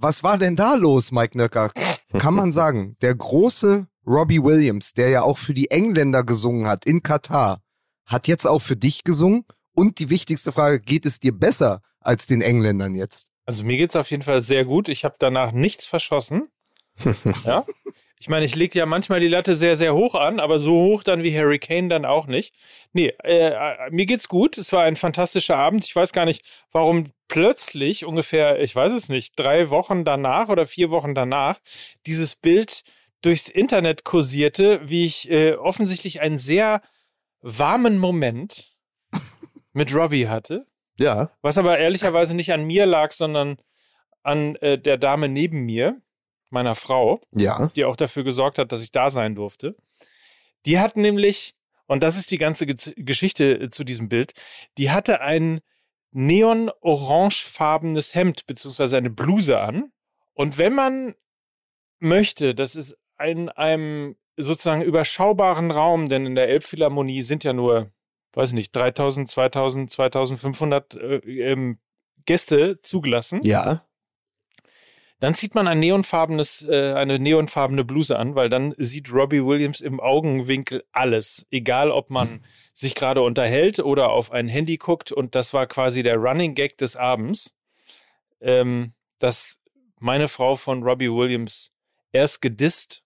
Was war denn da los, Mike Nöcker? Kann man sagen, der große Robbie Williams, der ja auch für die Engländer gesungen hat in Katar, hat jetzt auch für dich gesungen? Und die wichtigste Frage, geht es dir besser als den Engländern jetzt? Also mir geht es auf jeden Fall sehr gut. Ich habe danach nichts verschossen. ja. Ich meine, ich lege ja manchmal die Latte sehr, sehr hoch an, aber so hoch dann wie Harry Kane dann auch nicht. Nee, äh, äh, mir geht's gut. Es war ein fantastischer Abend. Ich weiß gar nicht, warum plötzlich ungefähr, ich weiß es nicht, drei Wochen danach oder vier Wochen danach dieses Bild durchs Internet kursierte, wie ich äh, offensichtlich einen sehr warmen Moment mit Robbie hatte. Ja. Was aber ehrlicherweise nicht an mir lag, sondern an äh, der Dame neben mir meiner Frau, ja. die auch dafür gesorgt hat, dass ich da sein durfte. Die hat nämlich, und das ist die ganze Ge Geschichte äh, zu diesem Bild, die hatte ein neon-orangefarbenes Hemd beziehungsweise eine Bluse an. Und wenn man möchte, dass es in einem sozusagen überschaubaren Raum, denn in der Elbphilharmonie sind ja nur, weiß nicht, 3000, 2000, 2500 äh, ähm, Gäste zugelassen. Ja. Dann zieht man ein neonfarbenes, äh, eine neonfarbene Bluse an, weil dann sieht Robbie Williams im Augenwinkel alles. Egal, ob man sich gerade unterhält oder auf ein Handy guckt. Und das war quasi der Running Gag des Abends, ähm, dass meine Frau von Robbie Williams erst gedisst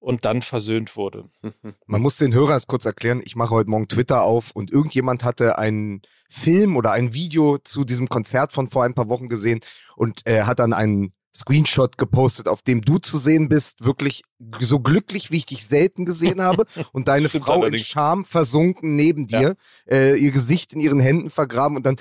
und dann versöhnt wurde. Man muss den Hörern es kurz erklären. Ich mache heute Morgen Twitter auf und irgendjemand hatte einen Film oder ein Video zu diesem Konzert von vor ein paar Wochen gesehen und äh, hat dann einen Screenshot gepostet, auf dem du zu sehen bist, wirklich so glücklich, wie ich dich selten gesehen habe und deine Frau allerdings. in Scham versunken neben dir, ja. äh, ihr Gesicht in ihren Händen vergraben und dann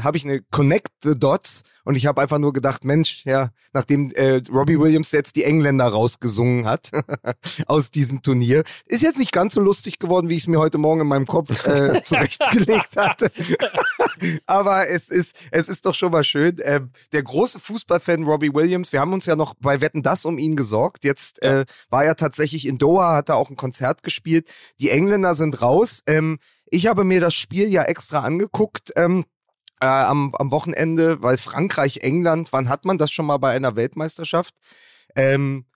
habe ich eine Connect the Dots und ich habe einfach nur gedacht, Mensch, ja, nachdem äh, Robbie Williams jetzt die Engländer rausgesungen hat aus diesem Turnier, ist jetzt nicht ganz so lustig geworden, wie ich es mir heute Morgen in meinem Kopf äh, zurechtgelegt hatte. Aber es ist, es ist doch schon mal schön. Äh, der große Fußballfan Robbie Williams, wir haben uns ja noch bei Wetten das um ihn gesorgt. Jetzt äh, war er tatsächlich in Doha, hat er auch ein Konzert gespielt. Die Engländer sind raus. Ähm, ich habe mir das Spiel ja extra angeguckt. Ähm, äh, am, am Wochenende, weil Frankreich, England, wann hat man das schon mal bei einer Weltmeisterschaft? Ähm,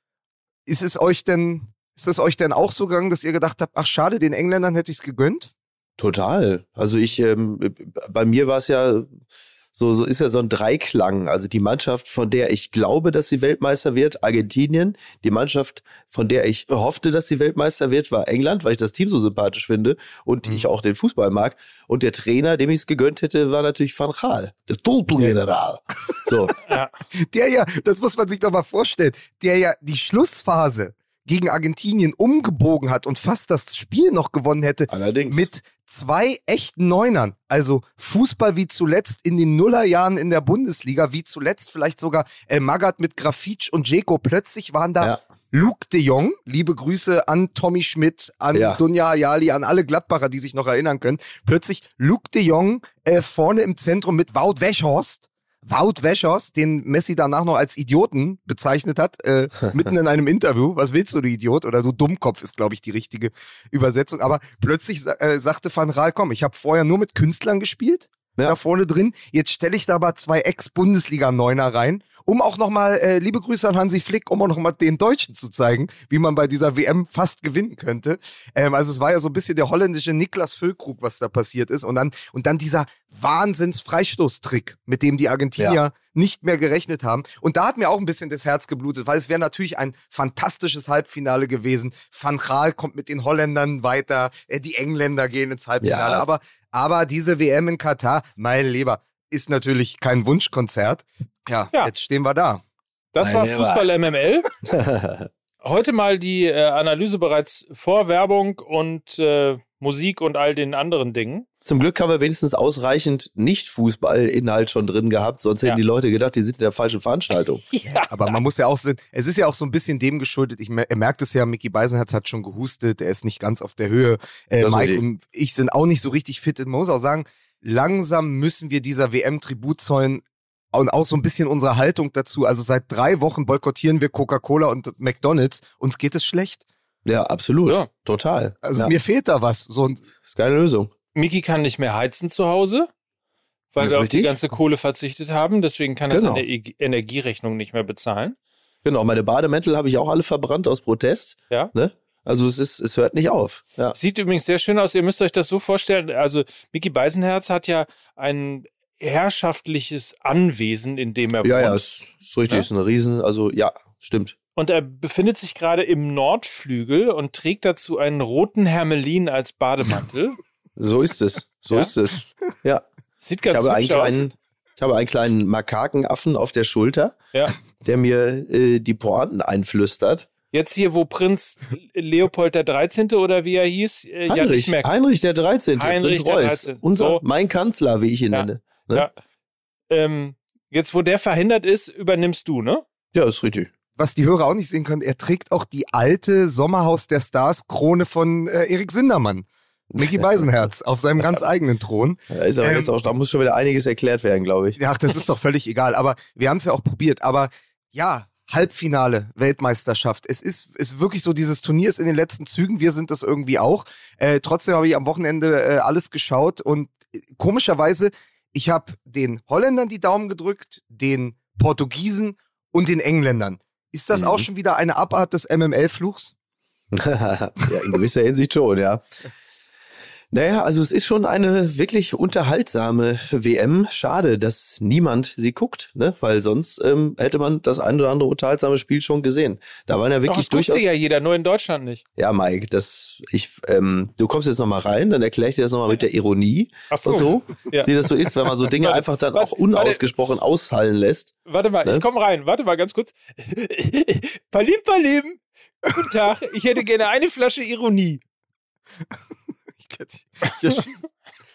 ist es euch denn, ist es euch denn auch so gegangen, dass ihr gedacht habt, ach schade, den Engländern hätte ich es gegönnt? Total. Also ich, ähm, bei mir war es ja so, so ist ja so ein Dreiklang. Also die Mannschaft, von der ich glaube, dass sie Weltmeister wird, Argentinien. Die Mannschaft, von der ich hoffte, dass sie Weltmeister wird, war England, weil ich das Team so sympathisch finde und mhm. ich auch den Fußball mag. Und der Trainer, dem ich es gegönnt hätte, war natürlich Van Gaal, der Doppelgeneral. So. ja. Der ja, das muss man sich doch mal vorstellen, der ja die Schlussphase gegen Argentinien umgebogen hat und fast das Spiel noch gewonnen hätte. Allerdings. Mit zwei echten Neunern. Also Fußball wie zuletzt in den Nullerjahren in der Bundesliga, wie zuletzt vielleicht sogar El Magath mit Grafitsch und Jeko. Plötzlich waren da ja. Luke de Jong, liebe Grüße an Tommy Schmidt, an ja. Dunja Ayali, an alle Gladbacher, die sich noch erinnern können. Plötzlich Luke de Jong äh, vorne im Zentrum mit Wout Weghorst Wout Wäschers, den Messi danach noch als Idioten bezeichnet hat, äh, mitten in einem Interview. Was willst du, du Idiot? Oder du Dummkopf ist, glaube ich, die richtige Übersetzung. Aber plötzlich äh, sagte Van Raal, komm, ich habe vorher nur mit Künstlern gespielt, ja. da vorne drin. Jetzt stelle ich da aber zwei Ex-Bundesliga-Neuner rein um auch nochmal, äh, liebe Grüße an Hansi Flick, um auch nochmal den Deutschen zu zeigen, wie man bei dieser WM fast gewinnen könnte. Ähm, also es war ja so ein bisschen der holländische Niklas Füllkrug, was da passiert ist. Und dann, und dann dieser Wahnsinns-Freistoßtrick, mit dem die Argentinier ja. nicht mehr gerechnet haben. Und da hat mir auch ein bisschen das Herz geblutet, weil es wäre natürlich ein fantastisches Halbfinale gewesen. Van Gaal kommt mit den Holländern weiter, äh, die Engländer gehen ins Halbfinale. Ja. Aber, aber diese WM in Katar, mein Lieber, ist natürlich kein Wunschkonzert. Ja, ja. jetzt stehen wir da. Das war Fußball MML. Heute mal die äh, Analyse bereits vor Werbung und äh, Musik und all den anderen Dingen. Zum Glück haben wir wenigstens ausreichend Nicht-Fußball-Inhalt schon drin gehabt, sonst hätten ja. die Leute gedacht, die sind in der falschen Veranstaltung. ja. Aber man muss ja auch sehen, es ist ja auch so ein bisschen dem geschuldet, ich, er merkt es ja, Mickey Beisenherz hat schon gehustet, er ist nicht ganz auf der Höhe. Äh, Mike und ich sind auch nicht so richtig fit. Man muss auch sagen, langsam müssen wir dieser WM Tribut zollen und auch so ein bisschen unsere Haltung dazu. Also seit drei Wochen boykottieren wir Coca-Cola und McDonalds. Uns geht es schlecht. Ja, absolut. Ja. Total. Also ja. mir fehlt da was. So ein das ist keine Lösung. Miki kann nicht mehr heizen zu Hause, weil wir auf die ganze Kohle verzichtet haben. Deswegen kann er genau. seine e Energierechnung nicht mehr bezahlen. Genau, meine Bademäntel habe ich auch alle verbrannt aus Protest. Ja. Ne? Also es ist, es hört nicht auf. Ja. Sieht übrigens sehr schön aus. Ihr müsst euch das so vorstellen. Also Mickey Beisenherz hat ja ein herrschaftliches Anwesen, in dem er ja, wohnt. Ja, ja, ist, ist richtig. Ja? Ist ein Riesen. Also ja, stimmt. Und er befindet sich gerade im Nordflügel und trägt dazu einen roten Hermelin als Bademantel. so ist es. So ja? ist es. Ja. Sieht ganz ich habe einen kleinen, Ich habe einen kleinen Makakenaffen auf der Schulter, ja. der mir äh, die Pointen einflüstert. Jetzt hier, wo Prinz Leopold der 13. oder wie er hieß, äh, Heinrich, ja, Heinrich der 13. Heinrich Prinz Reuß. 13. Unser, so. Mein Kanzler, wie ich ihn ja. nenne. Ne? Ja. Ähm, jetzt, wo der verhindert ist, übernimmst du, ne? Ja, ist richtig. Was die Hörer auch nicht sehen können, er trägt auch die alte Sommerhaus der Stars Krone von äh, Erik Sindermann. Mickey Beisenherz auf seinem ganz eigenen Thron. Da, ist aber ähm, jetzt auch, da muss schon wieder einiges erklärt werden, glaube ich. Ach, das ist doch völlig egal. Aber wir haben es ja auch probiert. Aber ja, Halbfinale Weltmeisterschaft. Es ist, ist wirklich so, dieses Turnier ist in den letzten Zügen. Wir sind das irgendwie auch. Äh, trotzdem habe ich am Wochenende äh, alles geschaut und äh, komischerweise, ich habe den Holländern die Daumen gedrückt, den Portugiesen und den Engländern. Ist das mhm. auch schon wieder eine Abart des MML-Fluchs? ja, in gewisser Hinsicht schon, ja. Naja, also es ist schon eine wirklich unterhaltsame WM. Schade, dass niemand sie guckt, ne? Weil sonst ähm, hätte man das ein oder andere unterhaltsame Spiel schon gesehen. Da waren ja wirklich Doch, das durchaus. ja jeder, nur in Deutschland nicht. Ja, Mike, das ich, ähm, du kommst jetzt nochmal rein, dann erkläre ich dir das nochmal mit der Ironie Ach so. und so, ja. wie das so ist, wenn man so Dinge warte, einfach dann warte, auch unausgesprochen warte, aushallen lässt. Warte mal, ne? ich komme rein. Warte mal ganz kurz. Palim, Palim. Guten Tag, ich hätte gerne eine Flasche Ironie.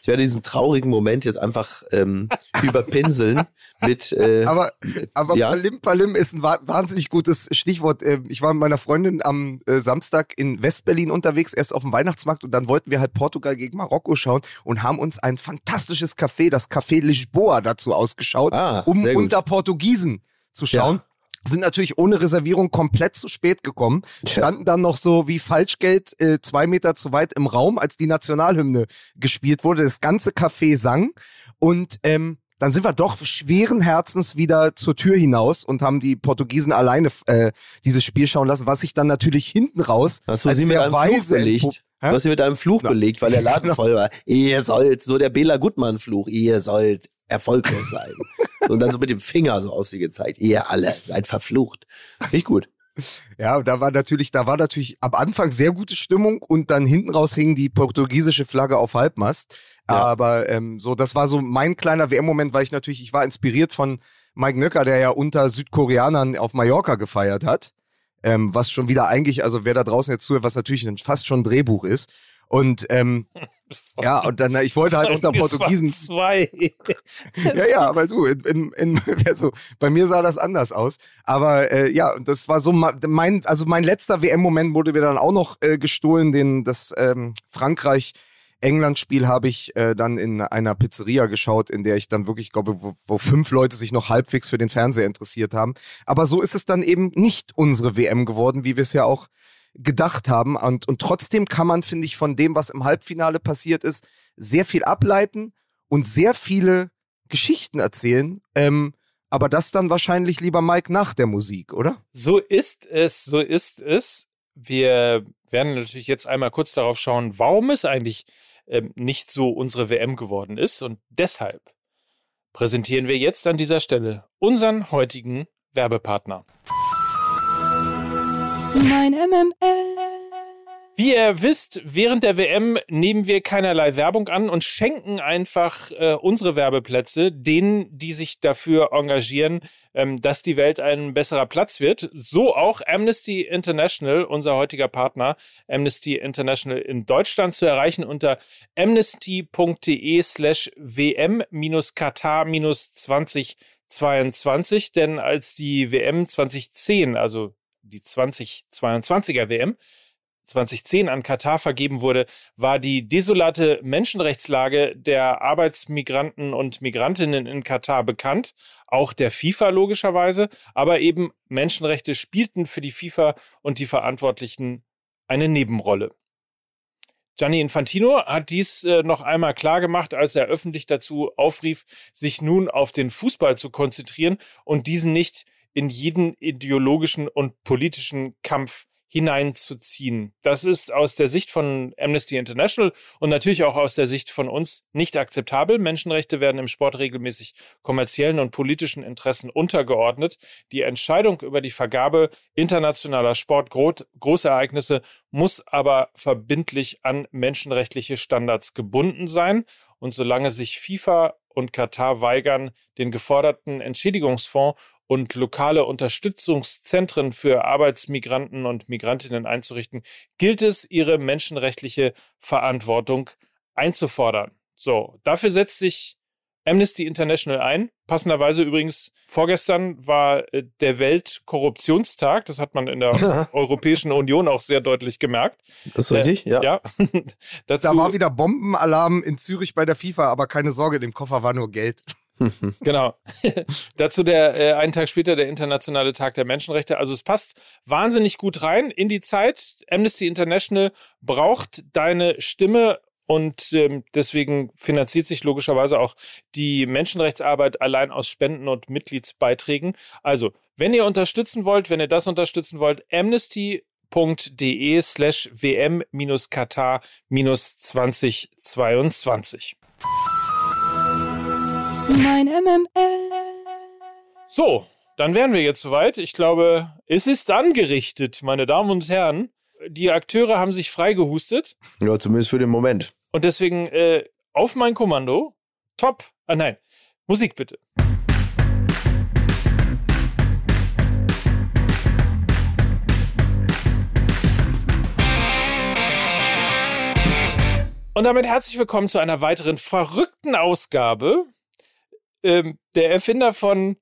Ich werde diesen traurigen Moment jetzt einfach ähm, überpinseln mit. Äh, aber aber ja? Palim Palim ist ein wahnsinnig gutes Stichwort. Ähm, ich war mit meiner Freundin am äh, Samstag in Westberlin unterwegs, erst auf dem Weihnachtsmarkt und dann wollten wir halt Portugal gegen Marokko schauen und haben uns ein fantastisches Café, das Café Lisboa, dazu ausgeschaut, ah, um unter Portugiesen zu schauen. Ja sind natürlich ohne Reservierung komplett zu spät gekommen, standen dann noch so wie Falschgeld äh, zwei Meter zu weit im Raum, als die Nationalhymne gespielt wurde. Das ganze Café sang und ähm, dann sind wir doch schweren Herzens wieder zur Tür hinaus und haben die Portugiesen alleine äh, dieses Spiel schauen lassen, was sich dann natürlich hinten raus Hast du sie mit einem Fluch belegt? Du hast sie mit einem Fluch belegt, weil der Laden voll war. Ihr sollt, so der Bela Gutmann-Fluch, ihr sollt erfolglos sein. und dann so mit dem Finger so auf sie gezeigt. Ihr alle seid verflucht. Nicht gut. Ja, da war natürlich, da war natürlich am Anfang sehr gute Stimmung und dann hinten raus hing die portugiesische Flagge auf Halbmast. Ja. Aber ähm, so, das war so mein kleiner WM-Moment, weil ich natürlich, ich war inspiriert von Mike Nöcker, der ja unter Südkoreanern auf Mallorca gefeiert hat. Ähm, was schon wieder eigentlich, also wer da draußen jetzt zuhört, was natürlich fast schon ein Drehbuch ist. Und ähm, ja, und dann, ich wollte halt unter Portugiesen. Zwei. ja, ja, aber du, in, in, also, bei mir sah das anders aus. Aber äh, ja, das war so mein, also mein letzter WM-Moment wurde mir dann auch noch äh, gestohlen, den das ähm, Frankreich. England-Spiel habe ich äh, dann in einer Pizzeria geschaut, in der ich dann wirklich glaube, wo, wo fünf Leute sich noch halbwegs für den Fernseher interessiert haben. Aber so ist es dann eben nicht unsere WM geworden, wie wir es ja auch gedacht haben. Und, und trotzdem kann man, finde ich, von dem, was im Halbfinale passiert ist, sehr viel ableiten und sehr viele Geschichten erzählen. Ähm, aber das dann wahrscheinlich lieber Mike nach der Musik, oder? So ist es, so ist es. Wir werden natürlich jetzt einmal kurz darauf schauen, warum es eigentlich ähm, nicht so unsere WM geworden ist. Und deshalb präsentieren wir jetzt an dieser Stelle unseren heutigen Werbepartner. Mein MML. Wie ihr wisst, während der WM nehmen wir keinerlei Werbung an und schenken einfach äh, unsere Werbeplätze denen, die sich dafür engagieren, ähm, dass die Welt ein besserer Platz wird. So auch Amnesty International, unser heutiger Partner, Amnesty International in Deutschland zu erreichen unter amnesty.de slash wm-katar-2022. Denn als die WM 2010, also die 2022er WM 2010 an Katar vergeben wurde, war die desolate Menschenrechtslage der Arbeitsmigranten und Migrantinnen in Katar bekannt, auch der FIFA logischerweise, aber eben Menschenrechte spielten für die FIFA und die Verantwortlichen eine Nebenrolle. Gianni Infantino hat dies äh, noch einmal klar gemacht, als er öffentlich dazu aufrief, sich nun auf den Fußball zu konzentrieren und diesen nicht in jeden ideologischen und politischen Kampf hineinzuziehen. Das ist aus der Sicht von Amnesty International und natürlich auch aus der Sicht von uns nicht akzeptabel. Menschenrechte werden im Sport regelmäßig kommerziellen und politischen Interessen untergeordnet. Die Entscheidung über die Vergabe internationaler Sportgroßereignisse muss aber verbindlich an menschenrechtliche Standards gebunden sein. Und solange sich FIFA und Katar weigern, den geforderten Entschädigungsfonds und lokale Unterstützungszentren für Arbeitsmigranten und Migrantinnen einzurichten, gilt es, ihre menschenrechtliche Verantwortung einzufordern. So, dafür setzt sich Amnesty International ein. Passenderweise übrigens, vorgestern war äh, der Weltkorruptionstag. Das hat man in der Europäischen Union auch sehr deutlich gemerkt. Das ist richtig, äh, ja. ja. da war wieder Bombenalarm in Zürich bei der FIFA, aber keine Sorge, in dem Koffer war nur Geld. genau. Dazu der äh, einen Tag später der Internationale Tag der Menschenrechte. Also es passt wahnsinnig gut rein in die Zeit. Amnesty International braucht deine Stimme und ähm, deswegen finanziert sich logischerweise auch die Menschenrechtsarbeit allein aus Spenden und Mitgliedsbeiträgen. Also, wenn ihr unterstützen wollt, wenn ihr das unterstützen wollt, amnesty.de slash wm-katar-2022. Mein MML. So, dann wären wir jetzt soweit. Ich glaube, es ist angerichtet, meine Damen und Herren. Die Akteure haben sich freigehustet. Ja, zumindest für den Moment. Und deswegen äh, auf mein Kommando. Top. Ah nein, Musik bitte. Und damit herzlich willkommen zu einer weiteren verrückten Ausgabe ähm, der Erfinder von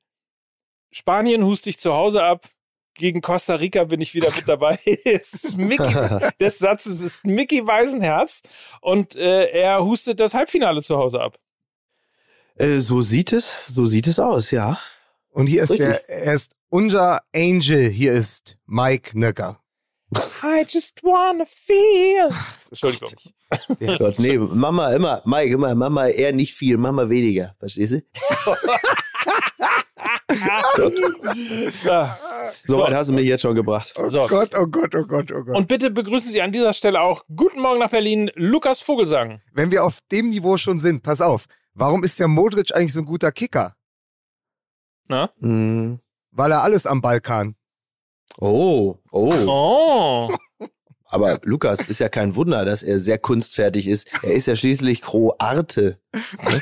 Spanien hust dich zu Hause ab. Gegen Costa Rica bin ich wieder mit dabei. Mickey, des Satzes ist Mickey Weisenherz und äh, er hustet das Halbfinale zu Hause ab. Äh, so sieht es, so sieht es aus, ja. Und hier ist Richtig. der, er ist unser Angel. Hier ist Mike Nöcker. I just wanna feel. Entschuldigung. Ja, Gott, nee, Mama immer, Mike, immer, Mama eher nicht viel, Mama weniger. Verstehst du? so weit hast du mich jetzt schon gebracht. Oh so. Gott, oh Gott, oh Gott, oh Gott. Und bitte begrüßen Sie an dieser Stelle auch Guten Morgen nach Berlin, Lukas Vogelsang. Wenn wir auf dem Niveau schon sind, pass auf, warum ist der Modric eigentlich so ein guter Kicker? Na? Mhm. Weil er alles am Ball kann. Oh, oh. Oh. Aber Lukas ist ja kein Wunder, dass er sehr kunstfertig ist. Er ist ja schließlich Kroate. Ne?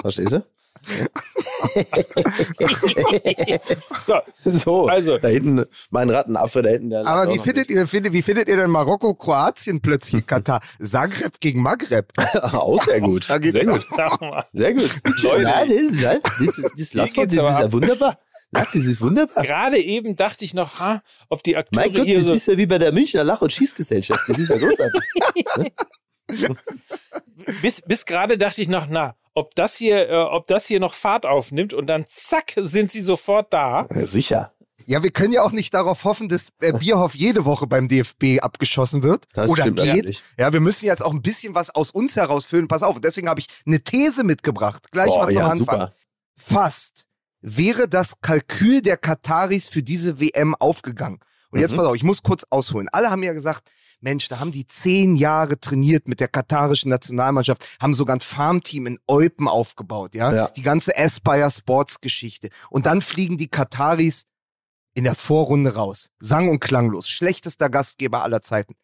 Verstehst du? so, so, also. Da hinten, mein Rattenaffe, da hinten. Aber wie findet, ihr, findet, wie findet ihr denn Marokko, Kroatien plötzlich, Katar? Zagreb gegen Maghreb. Auch sehr gut. sehr gut. Sehr gut. Leute. Nein, das, das, das, das, das ist ja wunderbar. Lach, das ist wunderbar. Gerade eben dachte ich noch, ha, ob die Akteure mein Gott, hier das so ist ja wie bei der Münchner Lach- und Schießgesellschaft. Das ist ja großartig. bis, bis gerade dachte ich noch, na, ob das hier, äh, ob das hier noch Fahrt aufnimmt und dann zack sind sie sofort da. Ja, sicher. Ja, wir können ja auch nicht darauf hoffen, dass äh, Bierhoff jede Woche beim DFB abgeschossen wird. Das oder stimmt geht. Ja, wir müssen jetzt auch ein bisschen was aus uns herausfüllen. Pass auf, deswegen habe ich eine These mitgebracht. Gleich Boah, mal zum ja, Anfang. Super. Fast wäre das Kalkül der Kataris für diese WM aufgegangen. Und jetzt mhm. pass auf, ich muss kurz ausholen. Alle haben ja gesagt, Mensch, da haben die zehn Jahre trainiert mit der katarischen Nationalmannschaft, haben sogar ein Farmteam in Eupen aufgebaut, ja? ja. Die ganze Aspire Sports Geschichte. Und dann fliegen die Kataris in der Vorrunde raus. Sang- und klanglos. Schlechtester Gastgeber aller Zeiten.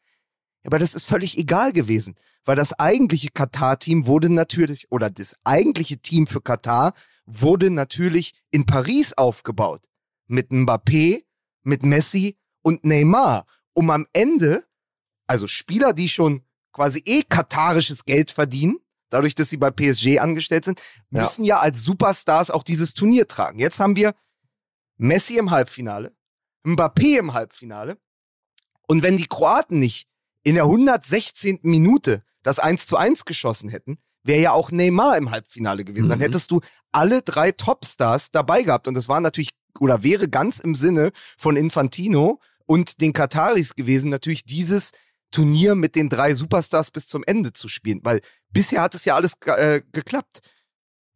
Aber das ist völlig egal gewesen, weil das eigentliche Katar-Team wurde natürlich, oder das eigentliche Team für Katar wurde natürlich in Paris aufgebaut. Mit Mbappé, mit Messi und Neymar. Um am Ende, also Spieler, die schon quasi eh katarisches Geld verdienen, dadurch, dass sie bei PSG angestellt sind, müssen ja, ja als Superstars auch dieses Turnier tragen. Jetzt haben wir Messi im Halbfinale, Mbappé im Halbfinale. Und wenn die Kroaten nicht in der 116. Minute das 1 zu 1 geschossen hätten, wäre ja auch Neymar im Halbfinale gewesen. Mhm. Dann hättest du alle drei Topstars dabei gehabt. Und das war natürlich oder wäre ganz im Sinne von Infantino und den Kataris gewesen, natürlich dieses Turnier mit den drei Superstars bis zum Ende zu spielen, weil bisher hat es ja alles äh, geklappt.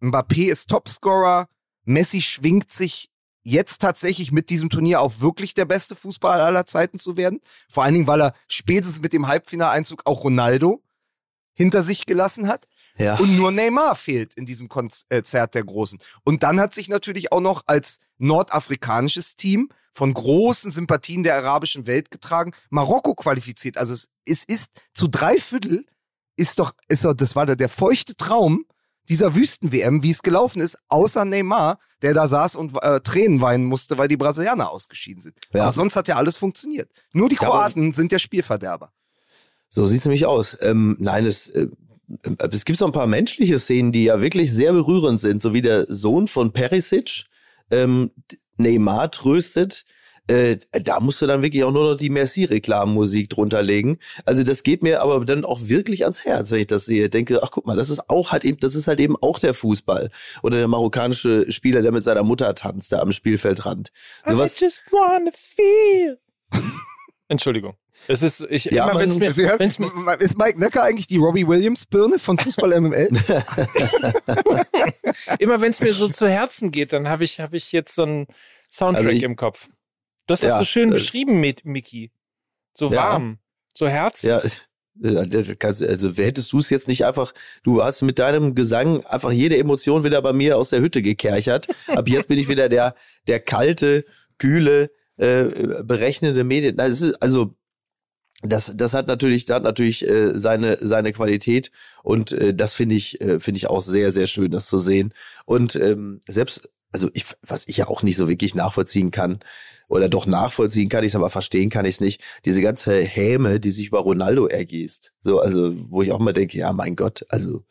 Mbappé ist Topscorer, Messi schwingt sich jetzt tatsächlich mit diesem Turnier auf wirklich der beste Fußballer aller Zeiten zu werden. Vor allen Dingen, weil er spätestens mit dem Halbfinaleinzug auch Ronaldo hinter sich gelassen hat. Ja. Und nur Neymar fehlt in diesem Konzert der Großen. Und dann hat sich natürlich auch noch als nordafrikanisches Team von großen Sympathien der arabischen Welt getragen, Marokko qualifiziert. Also es, es ist zu drei Viertel ist doch, ist doch, das war der, der feuchte Traum dieser Wüsten-WM, wie es gelaufen ist, außer Neymar, der da saß und äh, Tränen weinen musste, weil die Brasilianer ausgeschieden sind. Ja. Aber sonst hat ja alles funktioniert. Nur die Kroaten ja, sind der Spielverderber. So sieht es nämlich aus. Ähm, nein, es, äh, es gibt so ein paar menschliche Szenen, die ja wirklich sehr berührend sind, so wie der Sohn von Perisic ähm, Neymar tröstet. Äh, da musst du dann wirklich auch nur noch die Merci-Reklamenmusik drunter legen. Also das geht mir aber dann auch wirklich ans Herz, wenn ich das sehe. Denke, ach guck mal, das ist auch halt eben, das ist halt eben auch der Fußball. Oder der marokkanische Spieler, der mit seiner Mutter tanzt, da am Spielfeldrand. So I just wanna feel. Entschuldigung. Es ist, ich, ja, immer, wenn's mir, wenn's mir, ist Mike Nöcker eigentlich die Robbie Williams Birne von Fußball MML? immer wenn es mir so zu Herzen geht, dann habe ich, hab ich jetzt so einen Soundtrack also ich, im Kopf. Du hast ja, das so schön das, beschrieben, Miki. So warm, ja. so herzlich. Ja, also hättest du es jetzt nicht einfach, du hast mit deinem Gesang einfach jede Emotion wieder bei mir aus der Hütte gekerchert. Ab jetzt bin ich wieder der, der kalte, kühle, äh, berechnende Medien. Also das, das hat natürlich, das hat natürlich äh, seine seine Qualität und äh, das finde ich äh, finde ich auch sehr sehr schön, das zu sehen. Und ähm, selbst also ich, was ich ja auch nicht so wirklich nachvollziehen kann, oder doch nachvollziehen kann ich es, aber verstehen kann ich es nicht, diese ganze Häme, die sich über Ronaldo ergießt. So, also, wo ich auch mal denke, ja, mein Gott, also,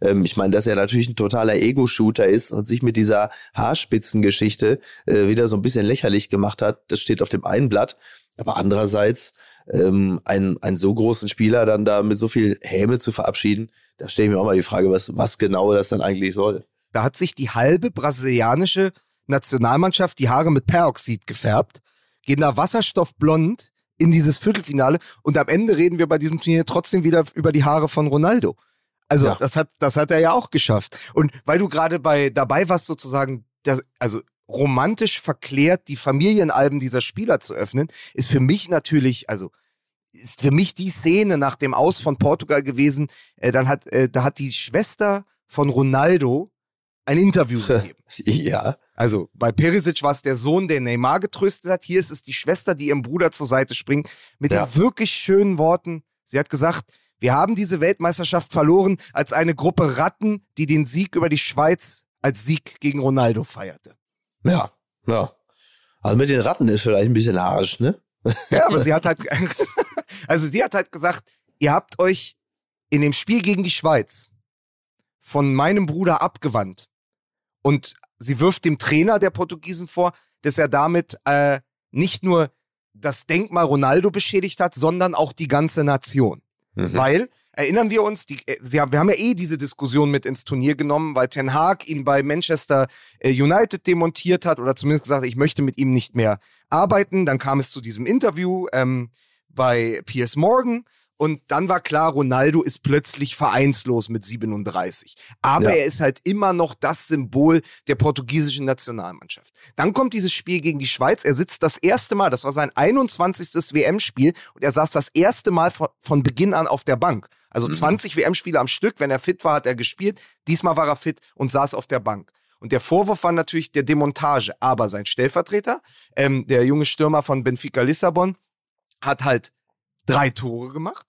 ähm, ich meine, dass er natürlich ein totaler Ego-Shooter ist und sich mit dieser Haarspitzengeschichte äh, wieder so ein bisschen lächerlich gemacht hat, das steht auf dem einen Blatt. Aber andererseits, ähm, einen, einen so großen Spieler dann da mit so viel Häme zu verabschieden, da stelle ich mir auch mal die Frage, was, was genau das dann eigentlich soll. Da hat sich die halbe brasilianische Nationalmannschaft die Haare mit Peroxid gefärbt, gehen da wasserstoffblond in dieses Viertelfinale und am Ende reden wir bei diesem Turnier trotzdem wieder über die Haare von Ronaldo. Also ja. das hat das hat er ja auch geschafft. Und weil du gerade bei dabei warst sozusagen, das, also romantisch verklärt die Familienalben dieser Spieler zu öffnen, ist für mich natürlich, also ist für mich die Szene nach dem Aus von Portugal gewesen. Äh, dann hat äh, da hat die Schwester von Ronaldo ein Interview gegeben. ja. Also bei Perisic war es der Sohn, der Neymar getröstet hat. Hier ist es die Schwester, die ihrem Bruder zur Seite springt. Mit ja. den wirklich schönen Worten. Sie hat gesagt, wir haben diese Weltmeisterschaft verloren als eine Gruppe Ratten, die den Sieg über die Schweiz als Sieg gegen Ronaldo feierte. Ja, ja. Also mit den Ratten ist vielleicht ein bisschen Arsch, ne? Ja, aber sie hat halt, also sie hat halt gesagt, ihr habt euch in dem Spiel gegen die Schweiz von meinem Bruder abgewandt. Und sie wirft dem Trainer der Portugiesen vor, dass er damit äh, nicht nur das Denkmal Ronaldo beschädigt hat, sondern auch die ganze Nation. Mhm. Weil, erinnern wir uns, die, äh, haben, wir haben ja eh diese Diskussion mit ins Turnier genommen, weil Ten Hag ihn bei Manchester äh, United demontiert hat oder zumindest gesagt, ich möchte mit ihm nicht mehr arbeiten. Dann kam es zu diesem Interview ähm, bei Piers Morgan und dann war klar, Ronaldo ist plötzlich vereinslos mit 37. Aber ja. er ist halt immer noch das Symbol der portugiesischen Nationalmannschaft. Dann kommt dieses Spiel gegen die Schweiz. Er sitzt das erste Mal, das war sein 21. WM-Spiel und er saß das erste Mal von, von Beginn an auf der Bank. Also mhm. 20 WM-Spiele am Stück. Wenn er fit war, hat er gespielt. Diesmal war er fit und saß auf der Bank. Und der Vorwurf war natürlich der Demontage. Aber sein Stellvertreter, ähm, der junge Stürmer von Benfica Lissabon, hat halt drei Tore gemacht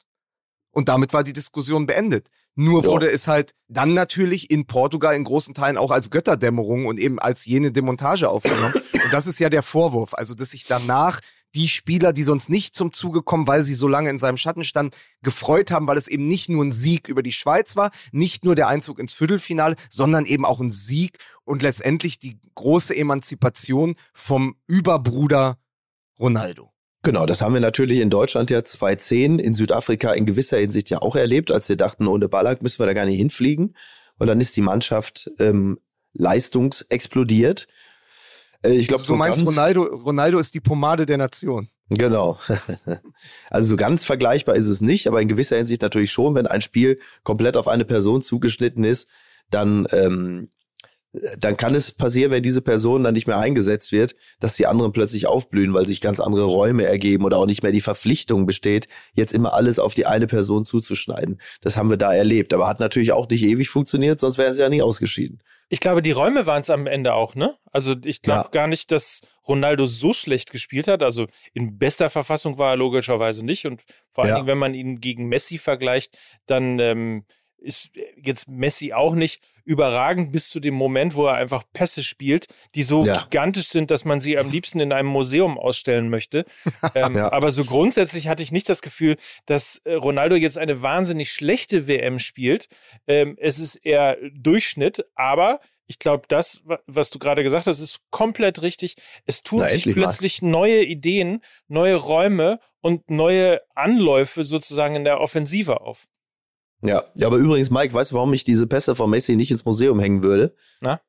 und damit war die Diskussion beendet. Nur wurde ja. es halt dann natürlich in Portugal in großen Teilen auch als Götterdämmerung und eben als jene Demontage aufgenommen. und das ist ja der Vorwurf. Also, dass sich danach die Spieler, die sonst nicht zum Zuge kommen, weil sie so lange in seinem Schatten standen, gefreut haben, weil es eben nicht nur ein Sieg über die Schweiz war, nicht nur der Einzug ins Viertelfinale, sondern eben auch ein Sieg und letztendlich die große Emanzipation vom Überbruder Ronaldo. Genau, das haben wir natürlich in Deutschland ja 2010, in Südafrika in gewisser Hinsicht ja auch erlebt, als wir dachten, ohne Ballack müssen wir da gar nicht hinfliegen. Und dann ist die Mannschaft ähm, leistungsexplodiert. Äh, ich glaube, so, so meinst Ronaldo, Ronaldo ist die Pomade der Nation. Genau. Also so ganz vergleichbar ist es nicht, aber in gewisser Hinsicht natürlich schon, wenn ein Spiel komplett auf eine Person zugeschnitten ist, dann ähm, dann kann es passieren, wenn diese Person dann nicht mehr eingesetzt wird, dass die anderen plötzlich aufblühen, weil sich ganz andere Räume ergeben oder auch nicht mehr die Verpflichtung besteht, jetzt immer alles auf die eine Person zuzuschneiden. Das haben wir da erlebt, aber hat natürlich auch nicht ewig funktioniert, sonst wären sie ja nicht ausgeschieden. Ich glaube, die Räume waren es am Ende auch, ne? Also ich glaube ja. gar nicht, dass Ronaldo so schlecht gespielt hat. Also in bester Verfassung war er logischerweise nicht. Und vor allen ja. Dingen, wenn man ihn gegen Messi vergleicht, dann ähm, ist jetzt Messi auch nicht überragend bis zu dem Moment, wo er einfach Pässe spielt, die so ja. gigantisch sind, dass man sie am liebsten in einem Museum ausstellen möchte. ähm, ja. Aber so grundsätzlich hatte ich nicht das Gefühl, dass äh, Ronaldo jetzt eine wahnsinnig schlechte WM spielt. Ähm, es ist eher Durchschnitt, aber ich glaube, das, was du gerade gesagt hast, ist komplett richtig. Es tun Na, sich plötzlich mal. neue Ideen, neue Räume und neue Anläufe sozusagen in der Offensive auf. Ja, ja, aber übrigens, Mike, weißt du, warum ich diese Pässe von Messi nicht ins Museum hängen würde? Na?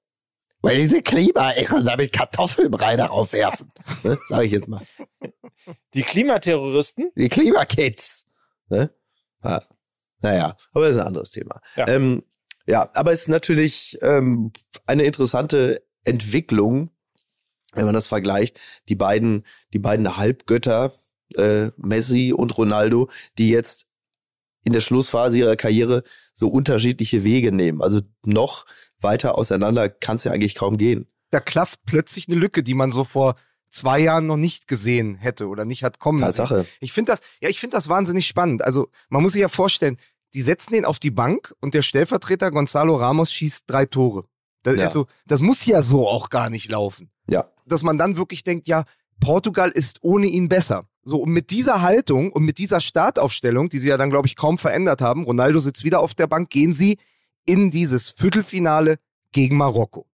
Weil diese Klimaechen damit Kartoffelbrei darauf werfen. ne? Sag ich jetzt mal. Die Klimaterroristen? Die Klimakids. Ne? Ja. Naja, aber das ist ein anderes Thema. Ja, ähm, ja aber es ist natürlich ähm, eine interessante Entwicklung, wenn man das vergleicht. Die beiden, die beiden Halbgötter, äh, Messi und Ronaldo, die jetzt in der Schlussphase ihrer Karriere so unterschiedliche Wege nehmen. Also noch weiter auseinander kann es ja eigentlich kaum gehen. Da klafft plötzlich eine Lücke, die man so vor zwei Jahren noch nicht gesehen hätte oder nicht hat kommen Tatsache. sehen. Ich finde das, ja, ich finde das wahnsinnig spannend. Also man muss sich ja vorstellen, die setzen ihn auf die Bank und der Stellvertreter Gonzalo Ramos schießt drei Tore. Das, ja. also, das muss ja so auch gar nicht laufen. Ja. Dass man dann wirklich denkt, ja, Portugal ist ohne ihn besser. So, und mit dieser Haltung und mit dieser Startaufstellung, die sie ja dann, glaube ich, kaum verändert haben, Ronaldo sitzt wieder auf der Bank, gehen sie in dieses Viertelfinale gegen Marokko.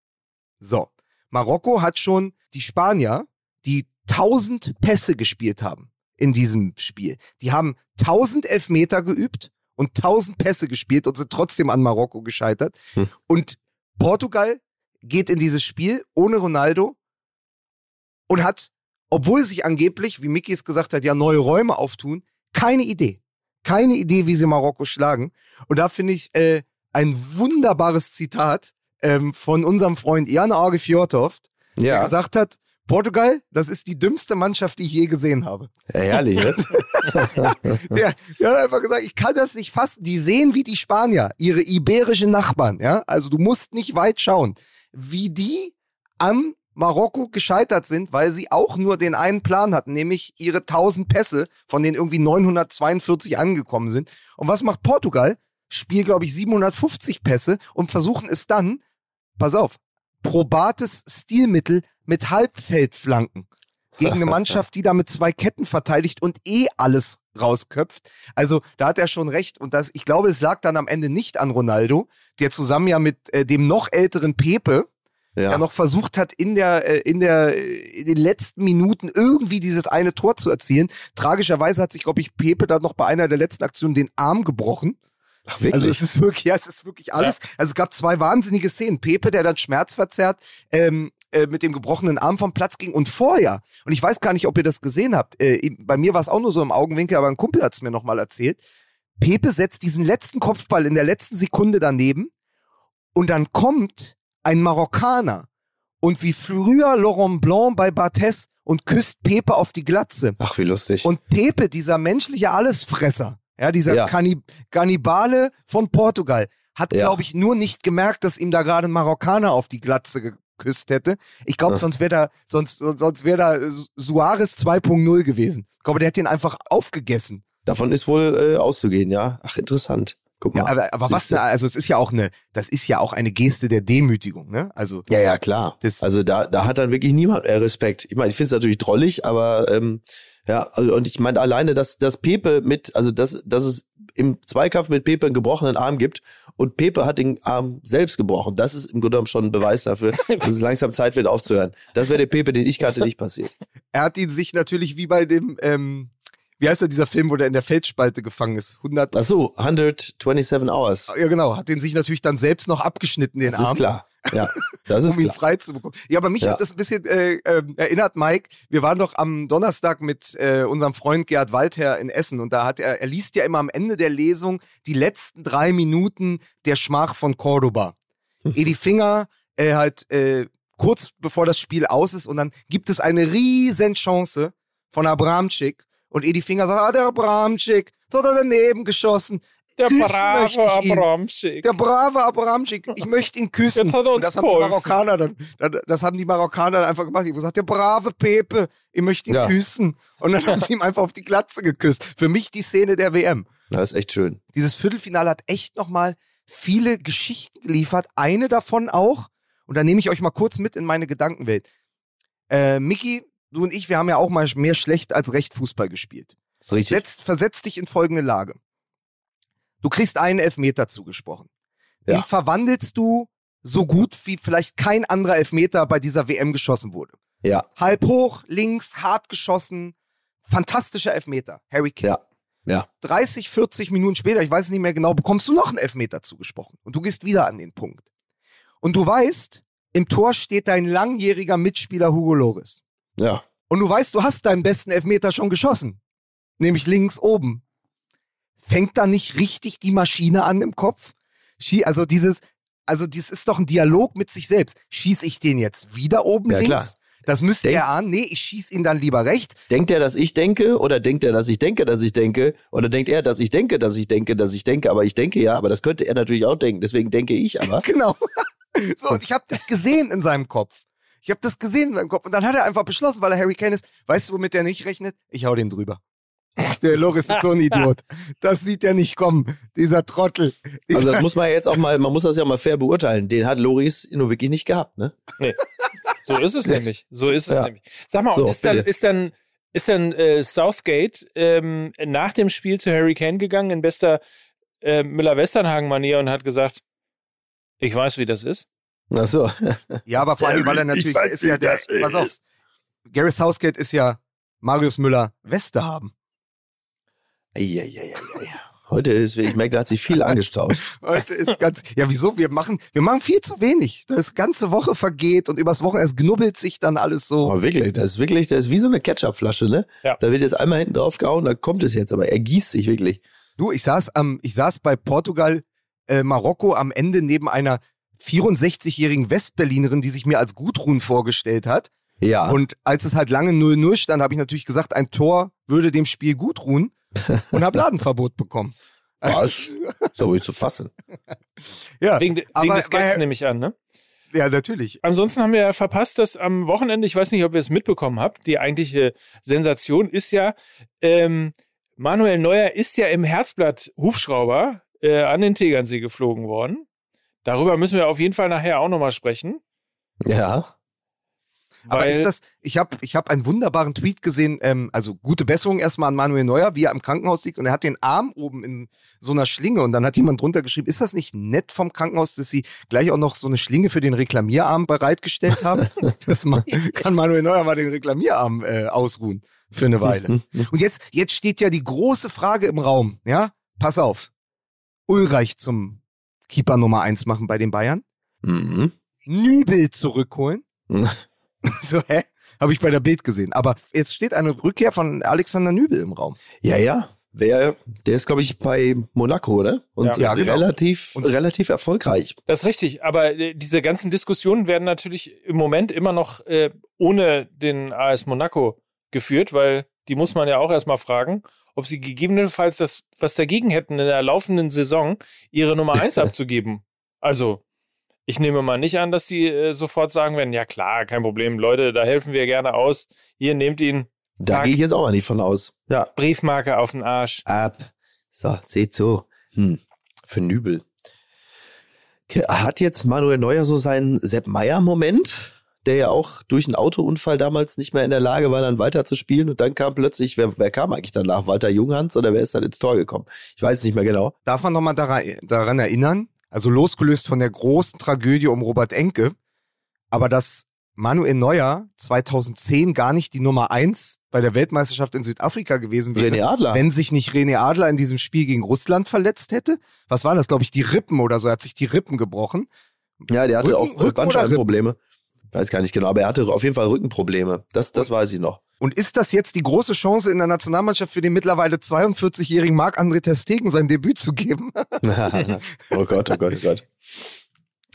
So, Marokko hat schon die Spanier, die 1000 Pässe gespielt haben in diesem Spiel. Die haben 1000 Elfmeter geübt und 1000 Pässe gespielt und sind trotzdem an Marokko gescheitert. Hm. Und Portugal geht in dieses Spiel ohne Ronaldo und hat obwohl sich angeblich, wie Mickey es gesagt hat, ja neue Räume auftun, keine Idee. Keine Idee, wie sie Marokko schlagen. Und da finde ich äh, ein wunderbares Zitat ähm, von unserem Freund Jan Arge Fjordhoft, ja. der gesagt hat, Portugal, das ist die dümmste Mannschaft, die ich je gesehen habe. Ja, herrlich, ne? der, der, hat einfach gesagt, ich kann das nicht fassen. Die sehen wie die Spanier, ihre iberischen Nachbarn, ja. Also du musst nicht weit schauen, wie die am Marokko gescheitert sind, weil sie auch nur den einen Plan hatten, nämlich ihre 1000 Pässe, von denen irgendwie 942 angekommen sind. Und was macht Portugal? Spielt, glaube ich, 750 Pässe und versuchen es dann, pass auf, probates Stilmittel mit Halbfeldflanken gegen eine Mannschaft, die da mit zwei Ketten verteidigt und eh alles rausköpft. Also da hat er schon recht und das, ich glaube, es lag dann am Ende nicht an Ronaldo, der zusammen ja mit äh, dem noch älteren Pepe ja. noch versucht hat, in der, äh, in der, in den letzten Minuten irgendwie dieses eine Tor zu erzielen. Tragischerweise hat sich, glaube ich, Pepe dann noch bei einer der letzten Aktionen den Arm gebrochen. Ach, wirklich? Also es ist wirklich, ja, es ist wirklich alles. Ja. Also es gab zwei wahnsinnige Szenen. Pepe, der dann schmerzverzerrt ähm, äh, mit dem gebrochenen Arm vom Platz ging und vorher, und ich weiß gar nicht, ob ihr das gesehen habt, äh, bei mir war es auch nur so im Augenwinkel, aber ein Kumpel hat es mir nochmal erzählt. Pepe setzt diesen letzten Kopfball in der letzten Sekunde daneben und dann kommt ein Marokkaner und wie früher Laurent Blanc bei Barthes und küsst Pepe auf die Glatze. Ach, wie lustig. Und Pepe, dieser menschliche Allesfresser, ja, dieser ja. Kannibale von Portugal, hat, ja. glaube ich, nur nicht gemerkt, dass ihm da gerade ein Marokkaner auf die Glatze geküsst hätte. Ich glaube, sonst wäre da, sonst, sonst wäre da Suarez 2.0 gewesen. Ich glaube, der hätte ihn einfach aufgegessen. Davon ist wohl äh, auszugehen, ja. Ach, interessant. Guck mal. Ja, aber, aber was, also es ist ja auch eine, das ist ja auch eine Geste der Demütigung, ne? Also. Ja, ja, klar. also da, da hat dann wirklich niemand mehr Respekt. Ich meine, ich finde es natürlich drollig, aber ähm, ja, also, und ich meine alleine, dass, dass Pepe mit, also dass, dass es im Zweikampf mit Pepe einen gebrochenen Arm gibt und Pepe hat den Arm selbst gebrochen. Das ist im Grunde genommen schon ein Beweis dafür, dass es langsam Zeit wird aufzuhören. Das wäre der Pepe, den ich kannte, nicht passiert. Er hat ihn sich natürlich wie bei dem ähm, wie heißt denn dieser Film, wo der in der Felsspalte gefangen ist? 100. Ach so, 127 Hours. Ja, genau. Hat den sich natürlich dann selbst noch abgeschnitten, den das Arm. Ist klar. Ja, das ist um ihn klar. frei zu bekommen. Ja, aber mich Ja. hat das ein bisschen äh, äh, erinnert, Mike. Wir waren doch am Donnerstag mit äh, unserem Freund Gerhard Waldherr in Essen und da hat er, er liest ja immer am Ende der Lesung die letzten drei Minuten der Schmach von Cordoba. Edi Finger äh, halt äh, kurz bevor das Spiel aus ist und dann gibt es eine riesen Chance von Abramczyk und Edi Finger sagt, ah, der Abramczyk, so hat er daneben geschossen. Der Küssen brave. Abramschick. Der brave Abramczyk, ich möchte ihn küssen. Jetzt hat er uns und das haben die. Marokkaner dann, das haben die Marokkaner dann einfach gemacht. Ich habe gesagt, der brave Pepe, ich möchte ihn Ja. küssen. Und dann haben sie ihm einfach auf die Glatze geküsst. Für mich die Szene der WM. Das ist echt schön. Dieses Viertelfinale hat echt nochmal viele Geschichten geliefert. Eine davon auch, und da nehme ich euch mal kurz mit in meine Gedankenwelt. Äh, Miki, du und ich, wir haben ja auch mal mehr schlecht als recht Fußball gespielt. Das ist richtig. Setz, versetz dich in folgende Lage. Du kriegst einen Elfmeter zugesprochen. Den Ja. verwandelst du so gut wie vielleicht kein anderer Elfmeter bei dieser WM geschossen wurde. Ja, Halb hoch, links, hart geschossen. Fantastischer Elfmeter. Harry Kane. ja, ja. 30, 40 Minuten später, ich weiß es nicht mehr genau, bekommst du noch einen Elfmeter zugesprochen. Und du gehst wieder an den Punkt. Und du weißt, im Tor steht dein langjähriger Mitspieler Hugo Loris. Ja, Und du weißt, du hast deinen besten Elfmeter schon geschossen. Nämlich links oben. Fängt da nicht richtig die Maschine an im Kopf? Also dieses, also das ist doch ein Dialog mit sich selbst. Schieß ich den jetzt wieder oben Ja, links? klar. Das müsste Denk- er ahnen. Nee, ich schieß ihn dann lieber rechts. Denkt er, dass ich denke oder denkt er, dass ich denke, dass ich denke? Oder denkt er, dass ich denke, dass ich denke, dass ich denke, aber ich denke ja, aber das könnte er natürlich auch denken. Deswegen denke ich aber. Genau. so, und ich habe das gesehen in seinem Kopf. Ich habe das gesehen in seinem Kopf. Und dann hat er einfach beschlossen, weil er Harry Kane ist, weißt du, womit er nicht rechnet? Ich hau den drüber. Der Loris ist so ein Idiot. Das sieht er nicht kommen, dieser Trottel. Also das muss man ja jetzt auch mal, man muss das ja mal fair beurteilen. Den hat Loris nur wirklich nicht gehabt, ne? So ist es nämlich. So ist es Ja. nämlich. Sag mal, So, ist dann, ist dann, ist dann äh, Southgate ähm, nach dem Spiel zu Harry Kane gegangen in bester äh, Müller-Westernhagen-Manier und hat gesagt, ich weiß, wie das ist. Ach so. Ja, aber vor allem, weil er natürlich weiß, ist ja der, ist. pass auf, Gareth Southgate ist ja Marius Müller Weste haben. Eieieiei. Heute ist, ich merke, da hat sich viel angestaut. Heute ist ganz, ja wieso, wir machen, wir machen viel zu wenig. Das ganze Woche vergeht und übers Wochenende, es knubbelt sich dann alles so. Aber wirklich, das ist wirklich, das ist wie so eine Ketchupflasche, ne? Ja. Da wird jetzt einmal hinten drauf gehauen, da kommt es jetzt, aber er gießt sich wirklich. Du, ich saß am, ich saß bei Portugal, äh, Marokko am Ende neben einer 64-jährigen Westberlinerin, die sich mir als Gudrun vorgestellt hat. Ja. Und als es halt lange 0-0 stand, habe ich natürlich gesagt, ein Tor würde dem Spiel gut ruhen und habe Ladenverbot bekommen. Was? So wohl zu fassen. Ja, Wegen, de- aber wegen des Gags weil- nehme ich an, ne? ja, natürlich. Ansonsten haben wir ja verpasst, dass am Wochenende, ich weiß nicht, ob ihr es mitbekommen habt, die eigentliche Sensation ist ja, ähm, Manuel Neuer ist ja im Herzblatt Hubschrauber äh, an den Tegernsee geflogen worden. Darüber müssen wir auf jeden Fall nachher auch nochmal sprechen. Ja. Aber ist das, ich habe ich hab einen wunderbaren Tweet gesehen, ähm, also gute Besserung erstmal an Manuel Neuer, wie er im Krankenhaus liegt und er hat den Arm oben in so einer Schlinge und dann hat jemand drunter geschrieben, ist das nicht nett vom Krankenhaus, dass sie gleich auch noch so eine Schlinge für den Reklamierarm bereitgestellt haben? das kann Manuel Neuer mal den Reklamierarm äh, ausruhen für eine Weile. Und jetzt, jetzt steht ja die große Frage im Raum, ja? Pass auf. Ulreich zum Keeper Nummer eins machen bei den Bayern. Mhm. Nübel zurückholen. so, hä? Habe ich bei der Bild gesehen. Aber jetzt steht eine Rückkehr von Alexander Nübel im Raum. Ja, ja. Wer, der ist, glaube ich, bei Monaco, ne? Und Ja. Ja, genau. relativ, Und- relativ erfolgreich. Das ist richtig, aber äh, diese ganzen Diskussionen werden natürlich im Moment immer noch äh, ohne den AS Monaco geführt, weil die muss man ja auch erstmal fragen, ob sie gegebenenfalls das, was dagegen hätten, in der laufenden Saison ihre Nummer eins abzugeben. Also, ich nehme mal nicht an, dass die äh, sofort sagen werden, ja klar, kein Problem, Leute, da helfen wir gerne aus. Hier, nehmt ihn, Da gehe ich jetzt auch mal nicht von aus. Ja. Briefmarke auf den Arsch. Ab. So, seht so. Hm. Für Nübel. Hat jetzt Manuel Neuer so seinen Sepp Meier-Moment, der ja auch durch einen Autounfall damals nicht mehr in der Lage war, dann weiter zu spielen und dann kam plötzlich, wer, wer kam eigentlich danach? Walter Junghans oder wer ist dann ins Tor gekommen? Ich weiß es nicht mehr genau. Darf man nochmal daran, daran erinnern, also losgelöst von der großen Tragödie um Robert Enke, aber dass Manuel Neuer 2010 gar nicht die Nummer eins bei der Weltmeisterschaft in Südafrika gewesen wäre, René Adler. wenn sich nicht René Adler in diesem Spiel gegen Russland verletzt hätte. Was war das, glaube ich, die Rippen oder so, er hat sich die Rippen gebrochen. Ja, der hatte Rücken- auch Bandscheibenprobleme. Weiß gar nicht genau, aber er hatte auf jeden Fall Rückenprobleme. Das, das weiß ich noch. Und ist das jetzt die große Chance in der Nationalmannschaft für den mittlerweile 42-jährigen Marc-André Ter Stegen sein Debüt zu geben? oh Gott, oh Gott, oh Gott.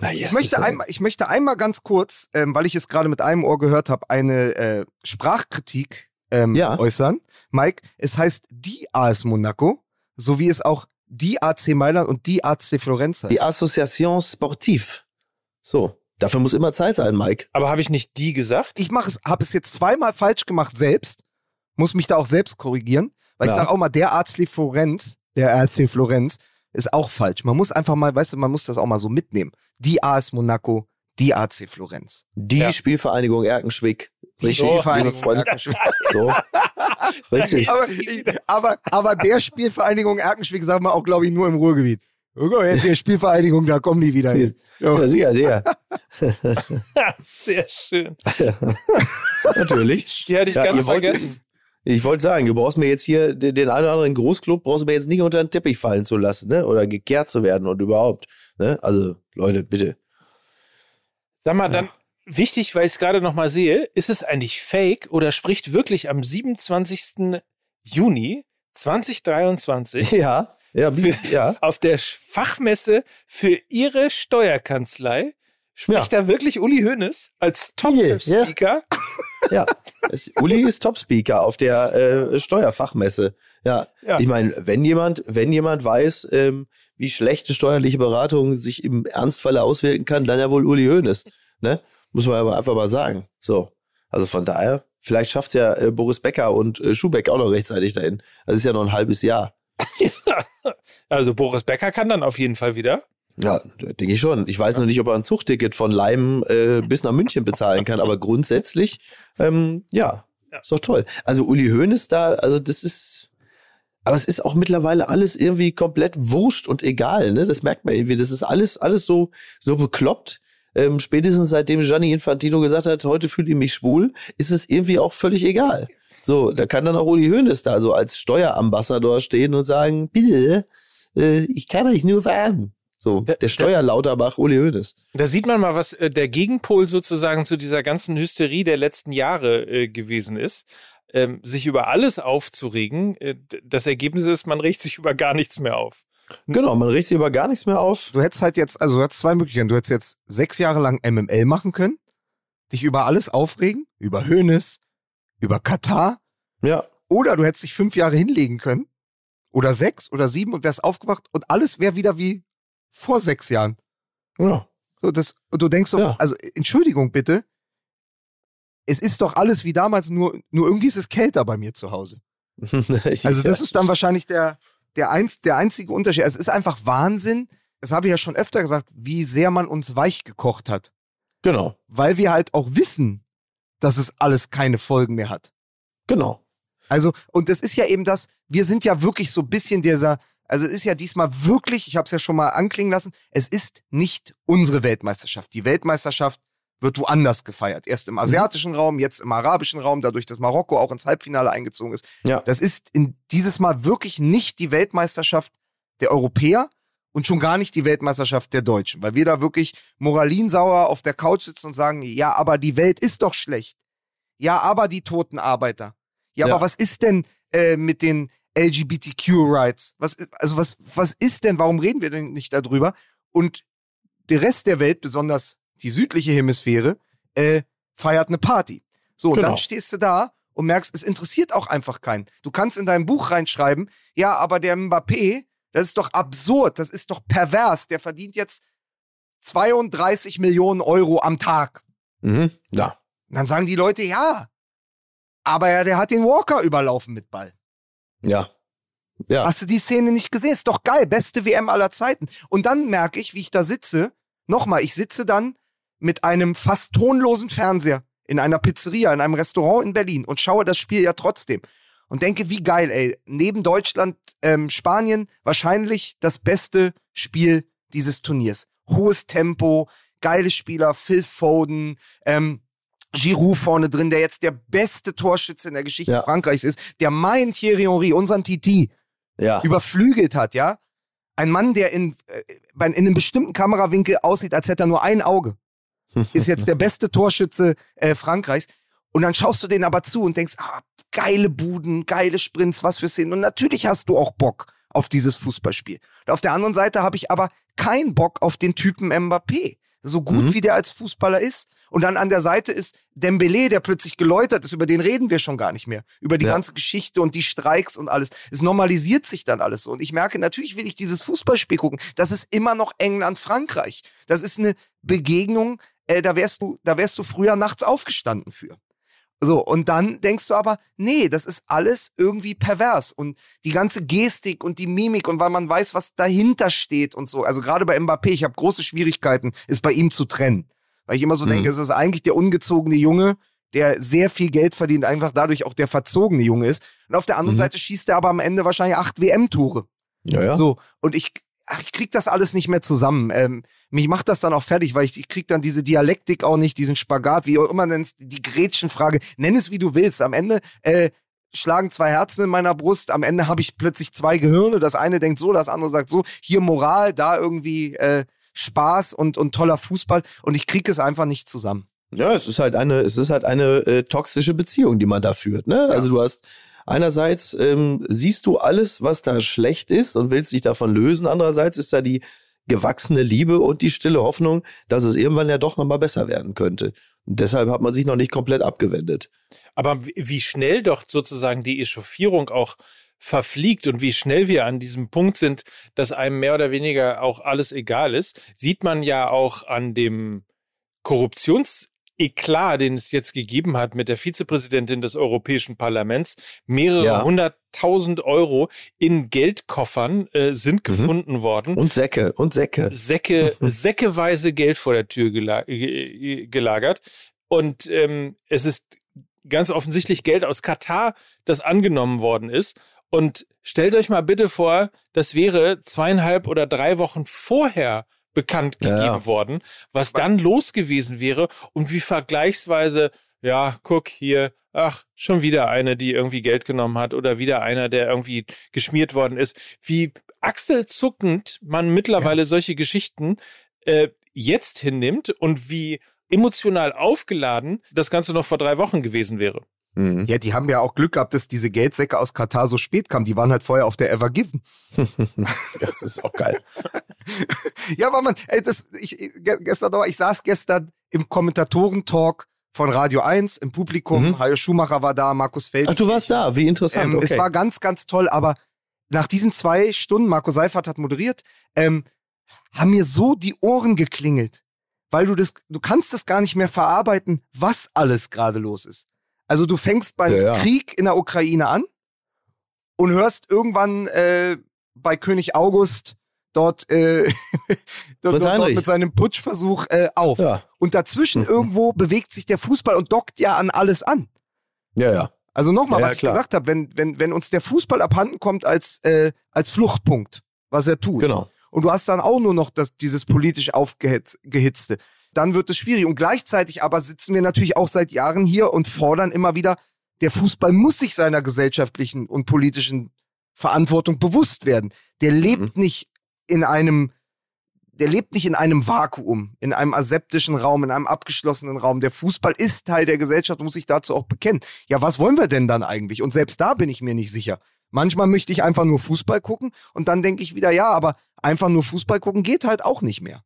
Ah, yes, Ich möchte, einmal, ich möchte einmal ganz kurz, ähm, weil ich es gerade mit einem Ohr gehört habe, eine äh, Sprachkritik ähm, Ja. äußern. Mike, es heißt die AS Monaco, so wie es auch die AC Mailand und die AC Florenz heißt. Die Association Sportive. So, dafür muss immer Zeit sein, Mike. Aber habe ich nicht die gesagt? ich mache es, habe es jetzt zweimal falsch gemacht selbst, muss mich da auch selbst korrigieren, weil ich Ja. sage auch mal, der AC Florenz, der AC Florenz ist auch falsch. Man muss einfach mal, weißt du, man muss das auch mal so mitnehmen. Die AS Monaco, die AC Florenz. Die Ja. Spielvereinigung Erkenschwick. Die Richtig, Spielvereinigung liebe Freunde. Erkenschwick. So. Richtig. aber, aber, aber der Spielvereinigung Erkenschwick sagen wir auch, glaube ich, nur im Ruhrgebiet. Okay, der Spielvereinigung, da kommen die wieder hin. Ja, sicher, sicher. Sehr schön. Natürlich. Die hatte ich Ja, ganz wollt- vergessen. Ich wollte sagen, du brauchst mir jetzt hier den einen oder anderen Großclub, brauchst du mir jetzt nicht unter den Teppich fallen zu lassen, ne? Oder gekehrt zu werden und überhaupt. Ne? Also, Leute, bitte. Sag mal, dann wichtig, weil ich es gerade noch mal sehe, ist es eigentlich fake oder spricht wirklich am 27. Juni 2023 Ja, ja, wie, ja. auf der Fachmesse für Ihre Steuerkanzlei spricht da wirklich Uli Hoeneß als Top-Speaker? Ja, es, Uli ist Topspeaker auf der äh, Steuerfachmesse. Ja, Ja. ich meine, wenn jemand, wenn jemand weiß, ähm, wie schlechte steuerliche Beratung sich im Ernstfalle auswirken kann, dann ja wohl Uli Hoeneß. Ne? Muss man aber einfach mal sagen. So, also von daher, vielleicht schafft ja äh, Boris Becker und äh, Schubeck auch noch rechtzeitig dahin. Das ist ja noch ein halbes Jahr. Also Boris Becker kann dann auf jeden Fall wieder. Ja, denke ich schon. Ich weiß noch nicht, ob er ein Zuchtticket von Leim äh, bis nach München bezahlen kann, aber grundsätzlich, ähm, ja, Ja. ist doch toll. Also Uli Hoeneß da, also das ist, aber es ist auch mittlerweile alles irgendwie komplett wurscht und egal, ne? Das merkt man irgendwie. Das ist alles, alles so, so bekloppt. Ähm, spätestens seitdem Gianni Infantino gesagt hat, heute fühle ich mich schwul, ist es irgendwie auch völlig egal. So, da kann dann auch Uli Hoeneß da so als Steuerambassador stehen und sagen, bitte, äh, ich kann euch nur warnen. So, Der- der Steuerlauterbach Uli Hoeneß. Da sieht man mal, was äh, der Gegenpol sozusagen zu dieser ganzen Hysterie der letzten Jahre äh, gewesen ist. Ähm, sich über alles aufzuregen. Äh, das Ergebnis ist, man regt sich über gar nichts mehr auf. Genau, man regt sich über gar nichts mehr auf. Du hättest halt jetzt, also du hättest zwei Möglichkeiten. Du hättest jetzt sechs Jahre lang MML machen können, dich über alles aufregen, über Hönes, über Katar, Ja, oder du hättest dich fünf Jahre hinlegen können, oder sechs oder sieben und wärst aufgewacht und alles wäre wieder wie vor sechs Jahren. ja. So, das, und du denkst so, Ja. also Entschuldigung bitte, es ist doch alles wie damals, nur, nur irgendwie ist es kälter bei mir zu Hause. Also das ist dann wahrscheinlich der, der, einz, der einzige Unterschied. Es ist einfach Wahnsinn, das habe ich ja schon öfter gesagt, wie sehr man uns weich gekocht hat. Genau, Weil wir halt auch wissen, dass es alles keine Folgen mehr hat. genau. Also, und das ist ja eben das, wir sind ja wirklich so ein bisschen dieser, also es ist ja diesmal wirklich, ich habe es ja schon mal anklingen lassen, es ist nicht unsere Weltmeisterschaft. Die Weltmeisterschaft wird woanders gefeiert. Erst im asiatischen Raum, jetzt im arabischen Raum, dadurch, dass Marokko auch ins Halbfinale eingezogen ist. Ja. Das ist in dieses Mal wirklich nicht die Weltmeisterschaft der Europäer und schon gar nicht die Weltmeisterschaft der Deutschen, weil wir da wirklich moralinsauer auf der Couch sitzen und sagen, ja, aber die Welt ist doch schlecht. Ja, aber die toten Arbeiter. Ja, Ja. aber was ist denn äh, mit den LGBTQ-Rights? Was, also was, was ist denn, warum reden wir denn nicht darüber? Und der Rest der Welt, besonders die südliche Hemisphäre, äh, feiert eine Party. So, und Genau. dann stehst du da und merkst, es interessiert auch einfach keinen. Du kannst in dein Buch reinschreiben, ja, aber der Mbappé, das ist doch absurd, das ist doch pervers, der verdient jetzt 32 Millionen Euro am Tag. Mhm. Ja. Und dann sagen die Leute, ja, aber ja, der hat den Walker überlaufen mit Ball. Ja. Ja. Hast du die Szene nicht gesehen? Ist doch geil, beste WM aller Zeiten. Und dann merke ich, wie ich da sitze. Nochmal, ich sitze dann mit einem fast tonlosen Fernseher in einer Pizzeria, in einem Restaurant in Berlin und schaue das Spiel ja trotzdem. Und denke, wie geil, ey. Neben Deutschland, ähm, Spanien wahrscheinlich das beste Spiel dieses Turniers. Hohes Tempo, geile Spieler, Phil Foden, ähm, Giroud vorne drin, der jetzt der beste Torschütze in der Geschichte Ja. Frankreichs ist, der mein Thierry Henry, unseren Titi, Ja. überflügelt hat, ja. ein Mann, der in, äh, in einem bestimmten Kamerawinkel aussieht, als hätte er nur ein Auge, ist jetzt der beste Torschütze äh, Frankreichs. Und dann schaust du den aber zu und denkst, ah, geile Buden, geile Sprints, was für Szenen. Und natürlich hast du auch Bock auf dieses Fußballspiel. Und auf der anderen Seite habe ich aber keinen Bock auf den Typen Mbappé. So gut mhm. wie der als Fußballer ist. Und dann an der Seite ist Dembele, der plötzlich geläutert ist, über den reden wir schon gar nicht mehr. Über die ja. ganze Geschichte und die Streiks und alles. Es normalisiert sich dann alles so. Und ich merke, natürlich will ich dieses Fußballspiel gucken. Das ist immer noch England-Frankreich. Das ist eine Begegnung, äh, da wärst du, da wärst du früher nachts aufgestanden für. So, und dann denkst du aber, nee, das ist alles irgendwie pervers. Und die ganze Gestik und die Mimik und weil man weiß, was dahinter steht und so. Also gerade bei Mbappé, ich habe große Schwierigkeiten, es bei ihm zu trennen. Weil ich immer so mhm. denke, es ist eigentlich der ungezogene Junge, der sehr viel Geld verdient, einfach dadurch auch der verzogene Junge ist. Und auf der anderen mhm. Seite schießt er aber am Ende wahrscheinlich acht WM-Tore. Ja, ja. So, und ich, ach, ich krieg das alles nicht mehr zusammen. Ähm, mich macht das dann auch fertig, weil ich, ich krieg dann diese Dialektik auch nicht, diesen Spagat, wie auch immer nennst, die Gretchenfrage. Nenn es wie du willst. Am Ende äh, schlagen zwei Herzen in meiner Brust. Am Ende habe ich plötzlich zwei Gehirne. Das eine denkt so, das andere sagt so. Hier Moral, da irgendwie äh, Spaß und, und toller Fußball. Und ich krieg es einfach nicht zusammen. Ja, es ist halt eine, es ist halt eine äh, toxische Beziehung, die man da führt. Ne? Ja. Also du hast einerseits ähm, siehst du alles, was da schlecht ist und willst dich davon lösen. Andererseits ist da die gewachsene Liebe und die stille Hoffnung, dass es irgendwann ja doch nochmal besser werden könnte. Und deshalb hat man sich noch nicht komplett abgewendet. Aber wie schnell doch sozusagen die Echauffierung auch verfliegt und wie schnell wir an diesem Punkt sind, dass einem mehr oder weniger auch alles egal ist, sieht man ja auch an dem Korruptions Eklat, den es jetzt gegeben hat mit der Vizepräsidentin des Europäischen Parlaments. Mehrere hunderttausend ja. Euro in Geldkoffern äh, sind mhm. gefunden worden. Und Säcke, und Säcke. Säcke, säckeweise Geld vor der Tür gela gelagert. Und ähm, es ist ganz offensichtlich Geld aus Katar, das angenommen worden ist. Und stellt euch mal bitte vor, das wäre zweieinhalb oder drei Wochen vorher bekannt gegeben ja. worden, was dann los gewesen wäre und wie vergleichsweise, ja, guck hier, ach, schon wieder eine, die irgendwie Geld genommen hat oder wieder einer, der irgendwie geschmiert worden ist, wie achselzuckend man mittlerweile ja. solche Geschichten äh, jetzt hinnimmt und wie emotional aufgeladen das Ganze noch vor drei Wochen gewesen wäre. Mhm. Ja, die haben ja auch Glück gehabt, dass diese Geldsäcke aus Katar so spät kamen. Die waren halt vorher auf der Ever Given. das ist auch geil. ja, aber man, ey, das, ich, gestern ich saß gestern im Kommentatorentalk von Radio 1 im Publikum. Mhm. Hajo Schumacher war da, Markus Feld. Ach, du warst da, wie interessant. Ähm, okay. Es war ganz, ganz toll, aber nach diesen zwei Stunden, Marco Seifert hat moderiert, ähm, haben mir so die Ohren geklingelt, weil du das, du kannst das gar nicht mehr verarbeiten, was alles gerade los ist. Also du fängst beim ja, ja. Krieg in der Ukraine an und hörst irgendwann äh, bei König August dort, äh, dort, dort, mit seinem Putschversuch äh, auf. Ja. Und dazwischen mhm. irgendwo bewegt sich der Fußball und dockt ja an alles an. Ja, ja. Also nochmal, was ich gesagt habe, wenn, wenn, wenn uns der Fußball abhanden kommt als, äh, als Fluchtpunkt, was er tut. Genau. Und du hast dann auch nur noch das, dieses politisch aufgehitzte dann wird es schwierig. Und gleichzeitig aber sitzen wir natürlich auch seit Jahren hier und fordern immer wieder, der Fußball muss sich seiner gesellschaftlichen und politischen Verantwortung bewusst werden. Der lebt mhm. nicht in einem, der lebt nicht in einem Vakuum, in einem aseptischen Raum, in einem abgeschlossenen Raum. Der Fußball ist Teil der Gesellschaft und muss sich dazu auch bekennen. Ja, was wollen wir denn dann eigentlich? Und selbst da bin ich mir nicht sicher. Manchmal möchte ich einfach nur Fußball gucken und dann denke ich wieder, ja, aber einfach nur Fußball gucken geht halt auch nicht mehr.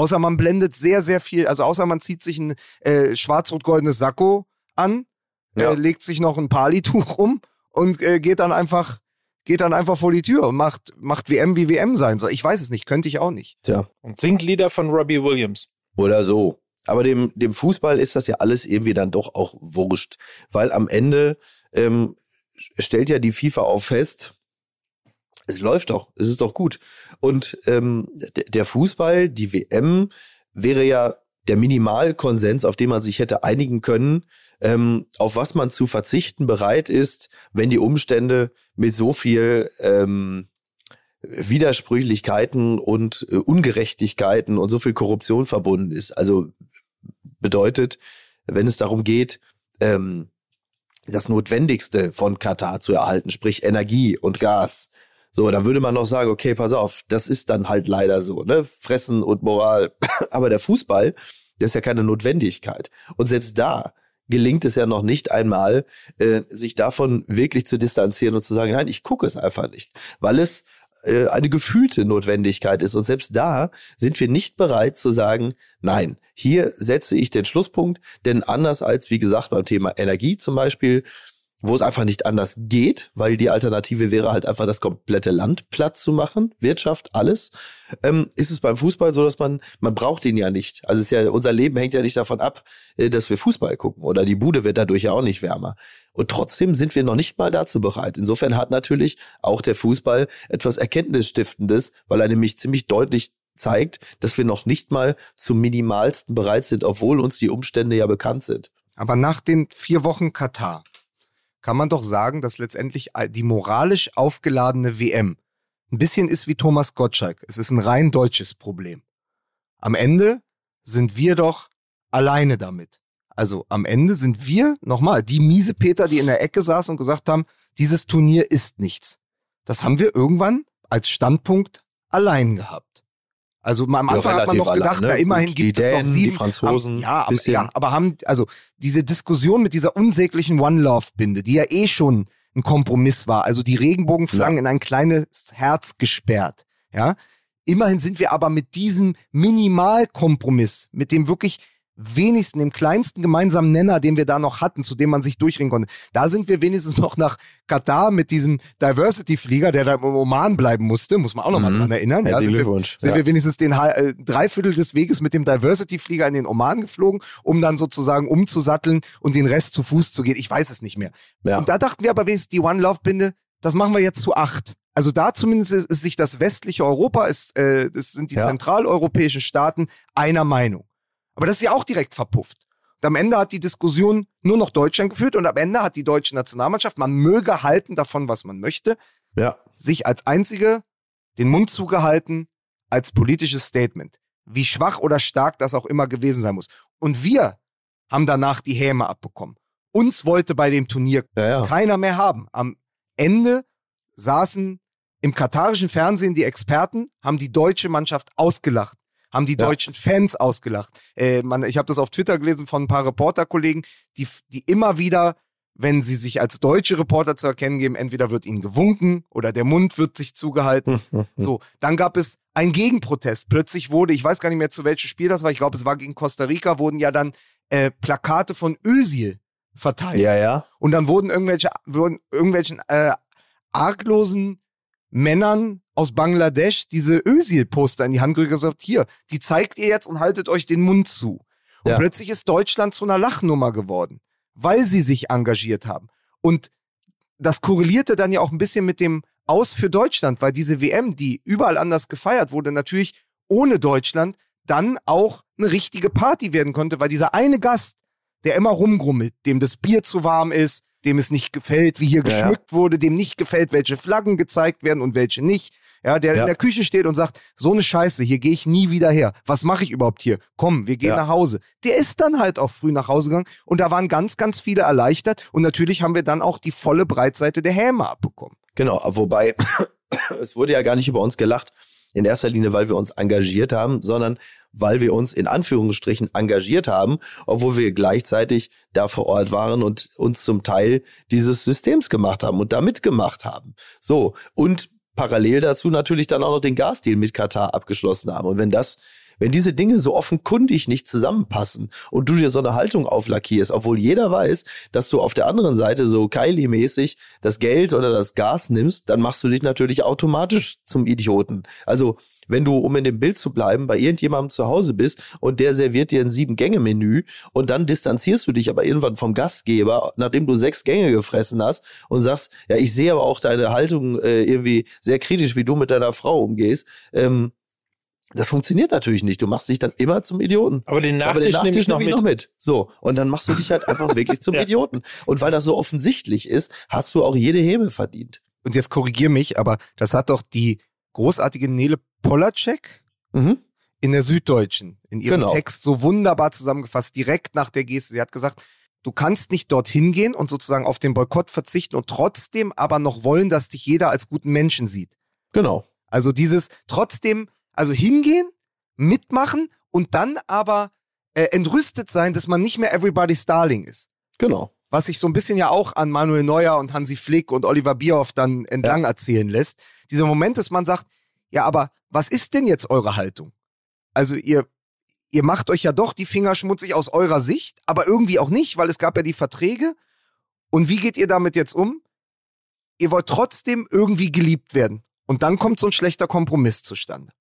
Außer man blendet sehr, sehr viel, also außer man zieht sich ein äh, schwarz-rot-goldenes Sakko an, äh, ja. äh, legt sich noch ein Palituch um und äh, geht dann einfach geht dann einfach vor die Tür und macht, macht WM wie WM sein soll. Ich weiß es nicht, könnte ich auch nicht. Tja. Und singt Lieder von Robbie Williams. Oder so. Aber dem, dem Fußball ist das ja alles irgendwie dann doch auch wurscht. Weil am Ende ähm, stellt ja die FIFA auch fest, es läuft doch, es ist doch gut. Und ähm, der Fußball, die WM, wäre ja der Minimalkonsens, auf den man sich hätte einigen können, ähm, auf was man zu verzichten bereit ist, wenn die Umstände mit so viel ähm, Widersprüchlichkeiten und äh, Ungerechtigkeiten und so viel Korruption verbunden ist. Also bedeutet, wenn es darum geht, ähm, das Notwendigste von Katar zu erhalten, sprich Energie und Gas, So, dann würde man noch sagen, okay, pass auf, das ist dann halt leider so, ne? Fressen und Moral. Aber der Fußball, der ist ja keine Notwendigkeit. Und selbst da gelingt es ja noch nicht einmal, äh, sich davon wirklich zu distanzieren und zu sagen, nein, ich gucke es einfach nicht, weil es äh, eine gefühlte Notwendigkeit ist. Und selbst da sind wir nicht bereit zu sagen, nein, hier setze ich den Schlusspunkt, denn anders als, wie gesagt, beim Thema Energie zum Beispiel, wo es einfach nicht anders geht, weil die Alternative wäre halt einfach das komplette Land platt zu machen, Wirtschaft, alles, ähm, ist es beim Fußball so, dass man, man braucht ihn ja nicht. Also ist ja, unser Leben hängt ja nicht davon ab, äh, dass wir Fußball gucken oder die Bude wird dadurch ja auch nicht wärmer. Und trotzdem sind wir noch nicht mal dazu bereit. Insofern hat natürlich auch der Fußball etwas Erkenntnisstiftendes, weil er nämlich ziemlich deutlich zeigt, dass wir noch nicht mal zum Minimalsten bereit sind, obwohl uns die Umstände ja bekannt sind. Aber nach den vier Wochen Katar kann man doch sagen, dass letztendlich die moralisch aufgeladene WM ein bisschen ist wie Thomas Gottschalk. Es ist ein rein deutsches Problem. Am Ende sind wir doch alleine damit. Also am Ende sind wir, nochmal, die miese Peter, die in der Ecke saßen und gesagt haben, dieses Turnier ist nichts. Das haben wir irgendwann als Standpunkt allein gehabt. Also am Anfang hat man noch gedacht, allein, ne? na immerhin und gibt es noch sieben. Die Franzosen. Haben, ja, aber, ja, aber haben, also diese Diskussion mit dieser unsäglichen One-Love-Binde, die ja eh schon ein Kompromiss war, also die Regenbogenflaggen ja. in ein kleines Herz gesperrt, ja. Immerhin sind wir aber mit diesem Minimalkompromiss, mit dem wirklich wenigsten, dem kleinsten gemeinsamen Nenner, den wir da noch hatten, zu dem man sich durchringen konnte. Da sind wir wenigstens noch nach Katar mit diesem Diversity-Flieger, der da im Oman bleiben musste, muss man auch noch mal mhm. dran erinnern. Ja, sind Glückwunsch. Wir, sind wir wenigstens den äh, Dreiviertel des Weges mit dem Diversity-Flieger in den Oman geflogen, um dann sozusagen umzusatteln und den Rest zu Fuß zu gehen. Ich weiß es nicht mehr. Ja. Und da dachten wir aber wenigstens, die One-Love-Binde, das machen wir jetzt zu acht. Also da zumindest ist, ist sich das westliche Europa, ist, äh, das sind die ja. zentraleuropäischen Staaten einer Meinung. Aber das ist ja auch direkt verpufft. Und am Ende hat die Diskussion nur noch Deutschland geführt und am Ende hat die deutsche Nationalmannschaft, man möge halten davon, was man möchte, ja. sich als einzige den Mund zugehalten als politisches Statement. Wie schwach oder stark das auch immer gewesen sein muss. Und wir haben danach die Häme abbekommen. Uns wollte bei dem Turnier ja, ja. keiner mehr haben. Am Ende saßen im katarischen Fernsehen die Experten, haben die deutsche Mannschaft ausgelacht haben die ja. deutschen Fans ausgelacht. Äh, man, ich habe das auf Twitter gelesen von ein paar Reporterkollegen, die, die immer wieder, wenn sie sich als deutsche Reporter zu erkennen geben, entweder wird ihnen gewunken oder der Mund wird sich zugehalten. so, dann gab es einen Gegenprotest. Plötzlich wurde, ich weiß gar nicht mehr zu welchem Spiel das war, ich glaube, es war gegen Costa Rica, wurden ja dann äh, Plakate von Özil verteilt. Ja, ja. Und dann wurden irgendwelche, wurden irgendwelchen äh, arglosen Männern aus Bangladesch diese Özil-Poster in die Hand gedrückt und gesagt, hier, die zeigt ihr jetzt und haltet euch den Mund zu. Und ja. plötzlich ist Deutschland zu einer Lachnummer geworden, weil sie sich engagiert haben. Und das korrelierte dann ja auch ein bisschen mit dem Aus für Deutschland, weil diese WM, die überall anders gefeiert wurde, natürlich ohne Deutschland dann auch eine richtige Party werden konnte, weil dieser eine Gast, der immer rumgrummelt, dem das Bier zu warm ist, dem es nicht gefällt, wie hier ja, geschmückt wurde, dem nicht gefällt, welche Flaggen gezeigt werden und welche nicht, ja, der ja. in der Küche steht und sagt, so eine Scheiße, hier gehe ich nie wieder her. Was mache ich überhaupt hier? Komm, wir gehen ja. nach Hause. Der ist dann halt auch früh nach Hause gegangen und da waren ganz, ganz viele erleichtert und natürlich haben wir dann auch die volle Breitseite der Häme abbekommen. Genau, wobei es wurde ja gar nicht über uns gelacht, in erster Linie, weil wir uns engagiert haben, sondern weil wir uns in Anführungsstrichen engagiert haben, obwohl wir gleichzeitig da vor Ort waren und uns zum Teil dieses Systems gemacht haben und da mitgemacht haben. So, und parallel dazu natürlich dann auch noch den Gasdeal mit Katar abgeschlossen haben. Und wenn das wenn diese Dinge so offenkundig nicht zusammenpassen und du dir so eine Haltung auflackierst, obwohl jeder weiß, dass du auf der anderen Seite so Kylie-mäßig das Geld oder das Gas nimmst, dann machst du dich natürlich automatisch zum Idioten. Also wenn du, um in dem Bild zu bleiben, bei irgendjemandem zu Hause bist und der serviert dir ein Sieben-Gänge-Menü und dann distanzierst du dich aber irgendwann vom Gastgeber, nachdem du sechs Gänge gefressen hast und sagst, ja, ich sehe aber auch deine Haltung äh, irgendwie sehr kritisch, wie du mit deiner Frau umgehst. Ähm, das funktioniert natürlich nicht. Du machst dich dann immer zum Idioten. Aber den Nachtisch, Aber den Nachtisch nehme ich, noch, nehme ich noch mit. So. Und dann machst du dich halt einfach wirklich zum ja. Idioten. Und weil das so offensichtlich ist, hast du auch jede Häme verdient. Und jetzt korrigier mich, aber das hat doch die großartige Nele Polacek mhm. in der Süddeutschen in ihrem genau. Text so wunderbar zusammengefasst, direkt nach der Geste. Sie hat gesagt, du kannst nicht dorthin gehen und sozusagen auf den Boykott verzichten und trotzdem aber noch wollen, dass dich jeder als guten Menschen sieht. Genau. Also dieses trotzdem, also hingehen, mitmachen und dann aber äh, entrüstet sein, dass man nicht mehr Everybody's Darling ist. Genau. Was sich so ein bisschen ja auch an Manuel Neuer und Hansi Flick und Oliver Bierhoff dann entlang ja. erzählen lässt. Dieser Moment, dass man sagt, ja, aber was ist denn jetzt eure Haltung? Also ihr, ihr macht euch ja doch die Finger schmutzig aus eurer Sicht, aber irgendwie auch nicht, weil es gab ja die Verträge. Und wie geht ihr damit jetzt um? Ihr wollt trotzdem irgendwie geliebt werden. Und dann kommt so ein schlechter Kompromiss zustande.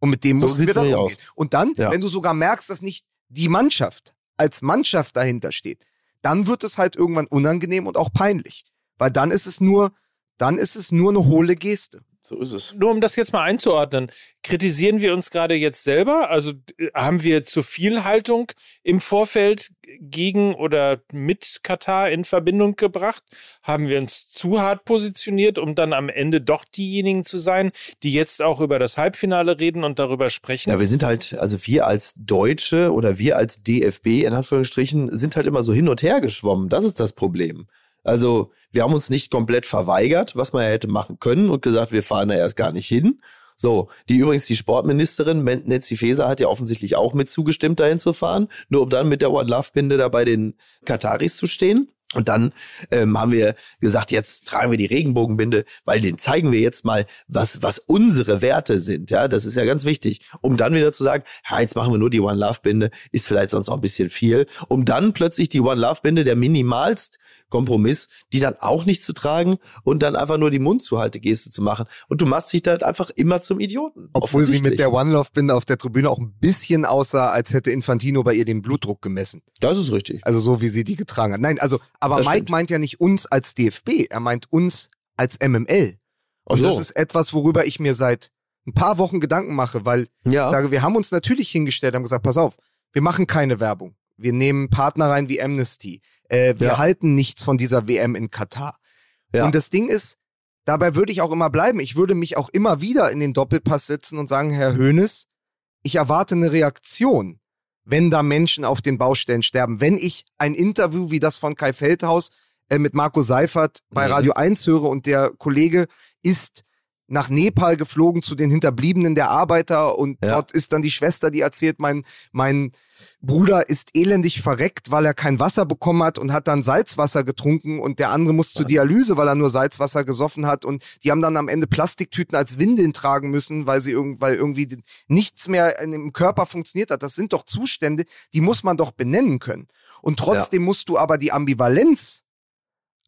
Und mit dem so musst du dann umgehen. Aus. Und dann, ja. wenn du sogar merkst, dass nicht die Mannschaft als Mannschaft dahinter steht, dann wird es halt irgendwann unangenehm und auch peinlich. Weil dann ist es nur, dann ist es nur eine hohle Geste. So ist es. Nur um das jetzt mal einzuordnen, kritisieren wir uns gerade jetzt selber? Also haben wir zu viel Haltung im Vorfeld gegen oder mit Katar in Verbindung gebracht? Haben wir uns zu hart positioniert, um dann am Ende doch diejenigen zu sein, die jetzt auch über das Halbfinale reden und darüber sprechen? Ja, wir sind halt, also wir als Deutsche oder wir als DFB in Anführungsstrichen sind halt immer so hin und her geschwommen. Das ist das Problem. Also wir haben uns nicht komplett verweigert, was man ja hätte machen können und gesagt, wir fahren da erst gar nicht hin. So, die übrigens die Sportministerin Nancy Faeser hat ja offensichtlich auch mit zugestimmt, dahin zu fahren, nur um dann mit der One Love Binde da bei den Kataris zu stehen. Und dann ähm, haben wir gesagt, jetzt tragen wir die Regenbogenbinde, weil den zeigen wir jetzt mal, was, was unsere Werte sind. Ja, das ist ja ganz wichtig. Um dann wieder zu sagen, ja, jetzt machen wir nur die One Love Binde, ist vielleicht sonst auch ein bisschen viel. Um dann plötzlich die One Love Binde, der minimalst Kompromiss, die dann auch nicht zu tragen und dann einfach nur die Mundzuhaltegeste zu machen. Und du machst dich da halt einfach immer zum Idioten. Obwohl sie mit der One Love Binde auf der Tribüne auch ein bisschen aussah, als hätte Infantino bei ihr den Blutdruck gemessen. Das ist richtig. Also so wie sie die getragen hat. Nein, also, aber das Mike stimmt. meint ja nicht uns als DFB, er meint uns als MML. Und so. das ist etwas, worüber ich mir seit ein paar Wochen Gedanken mache, weil ja. ich sage, wir haben uns natürlich hingestellt, haben gesagt, pass auf, wir machen keine Werbung. Wir nehmen Partner rein wie Amnesty. Äh, wir ja. halten nichts von dieser WM in Katar. Ja. Und das Ding ist, dabei würde ich auch immer bleiben. Ich würde mich auch immer wieder in den Doppelpass setzen und sagen, Herr Hoeneß, ich erwarte eine Reaktion, wenn da Menschen auf den Baustellen sterben. Wenn ich ein Interview wie das von Kai Feldhaus äh, mit Marco Seifert bei mhm. Radio 1 höre und der Kollege ist nach Nepal geflogen zu den Hinterbliebenen der Arbeiter und ja. dort ist dann die Schwester, die erzählt, mein, mein Bruder ist elendig verreckt, weil er kein Wasser bekommen hat und hat dann Salzwasser getrunken und der andere muss zur Dialyse, weil er nur Salzwasser gesoffen hat und die haben dann am Ende Plastiktüten als Windeln tragen müssen, weil sie irgend, weil irgendwie nichts mehr im Körper funktioniert hat. Das sind doch Zustände, die muss man doch benennen können. Und trotzdem ja. musst du aber die Ambivalenz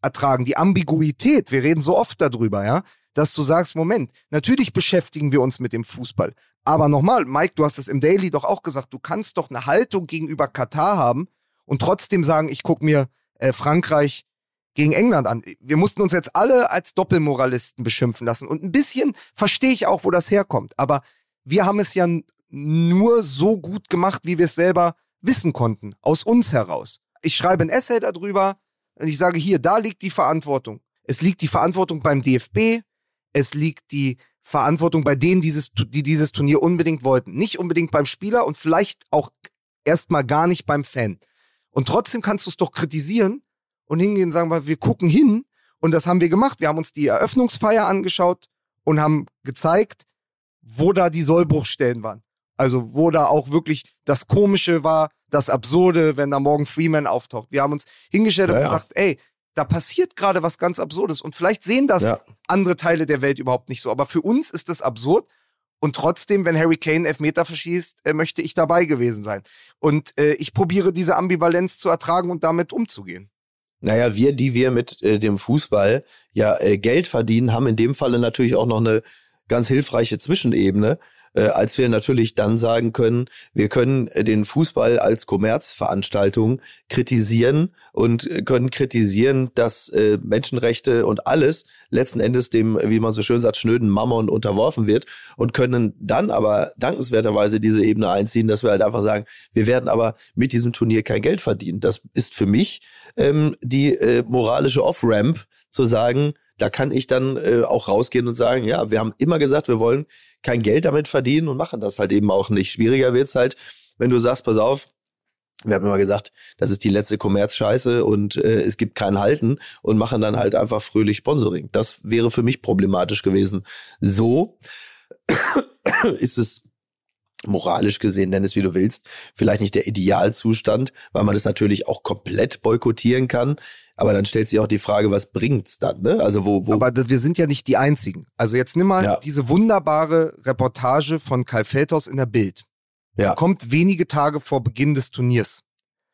ertragen, die Ambiguität. Wir reden so oft darüber, ja dass du sagst, Moment, natürlich beschäftigen wir uns mit dem Fußball, aber nochmal, Mike, du hast es im Daily doch auch gesagt, du kannst doch eine Haltung gegenüber Katar haben und trotzdem sagen, ich gucke mir äh, Frankreich gegen England an. Wir mussten uns jetzt alle als Doppelmoralisten beschimpfen lassen. Und ein bisschen verstehe ich auch, wo das herkommt. Aber wir haben es ja nur so gut gemacht, wie wir es selber wissen konnten, aus uns heraus. Ich schreibe ein Essay darüber und ich sage hier, da liegt die Verantwortung. Es liegt die Verantwortung beim DFB, es liegt die Verantwortung bei denen, dieses, die dieses Turnier unbedingt wollten. Nicht unbedingt beim Spieler und vielleicht auch erstmal gar nicht beim Fan. Und trotzdem kannst du es doch kritisieren und hingehen und sagen, wir gucken hin. Und das haben wir gemacht. Wir haben uns die Eröffnungsfeier angeschaut und haben gezeigt, wo da die Sollbruchstellen waren. Also wo da auch wirklich das Komische war, das Absurde, wenn da morgen Freeman auftaucht. Wir haben uns hingestellt ja, und gesagt, ey, da passiert gerade was ganz Absurdes. Und vielleicht sehen das ja. andere Teile der Welt überhaupt nicht so. Aber für uns ist das absurd. Und trotzdem, wenn Harry Kane Elfmeter verschießt, äh, möchte ich dabei gewesen sein. Und äh, ich probiere diese Ambivalenz zu ertragen und damit umzugehen. Naja, wir, die wir mit äh, dem Fußball ja äh, Geld verdienen, haben in dem Falle natürlich auch noch eine ganz hilfreiche Zwischenebene, äh, als wir natürlich dann sagen können, wir können äh, den Fußball als Kommerzveranstaltung kritisieren und äh, können kritisieren, dass äh, Menschenrechte und alles letzten Endes dem, wie man so schön sagt, schnöden Mammon unterworfen wird und können dann aber dankenswerterweise diese Ebene einziehen, dass wir halt einfach sagen, wir werden aber mit diesem Turnier kein Geld verdienen. Das ist für mich ähm, die äh, moralische Off-Ramp zu sagen, da kann ich dann äh, auch rausgehen und sagen, ja, wir haben immer gesagt, wir wollen kein Geld damit verdienen und machen das halt eben auch nicht. Schwieriger wird's halt, wenn du sagst, pass auf, wir haben immer gesagt, das ist die letzte Kommerzscheiße und äh, es gibt kein Halten und machen dann halt einfach fröhlich Sponsoring. Das wäre für mich problematisch gewesen. So ist es moralisch gesehen, nenn es wie du willst, vielleicht nicht der Idealzustand, weil man das natürlich auch komplett boykottieren kann. Aber dann stellt sich auch die Frage, was bringt's dann? Ne? Also wo, wo Aber wir sind ja nicht die Einzigen. Also jetzt nimm mal ja. diese wunderbare Reportage von Kai Feldhaus in der Bild. Ja. Kommt wenige Tage vor Beginn des Turniers.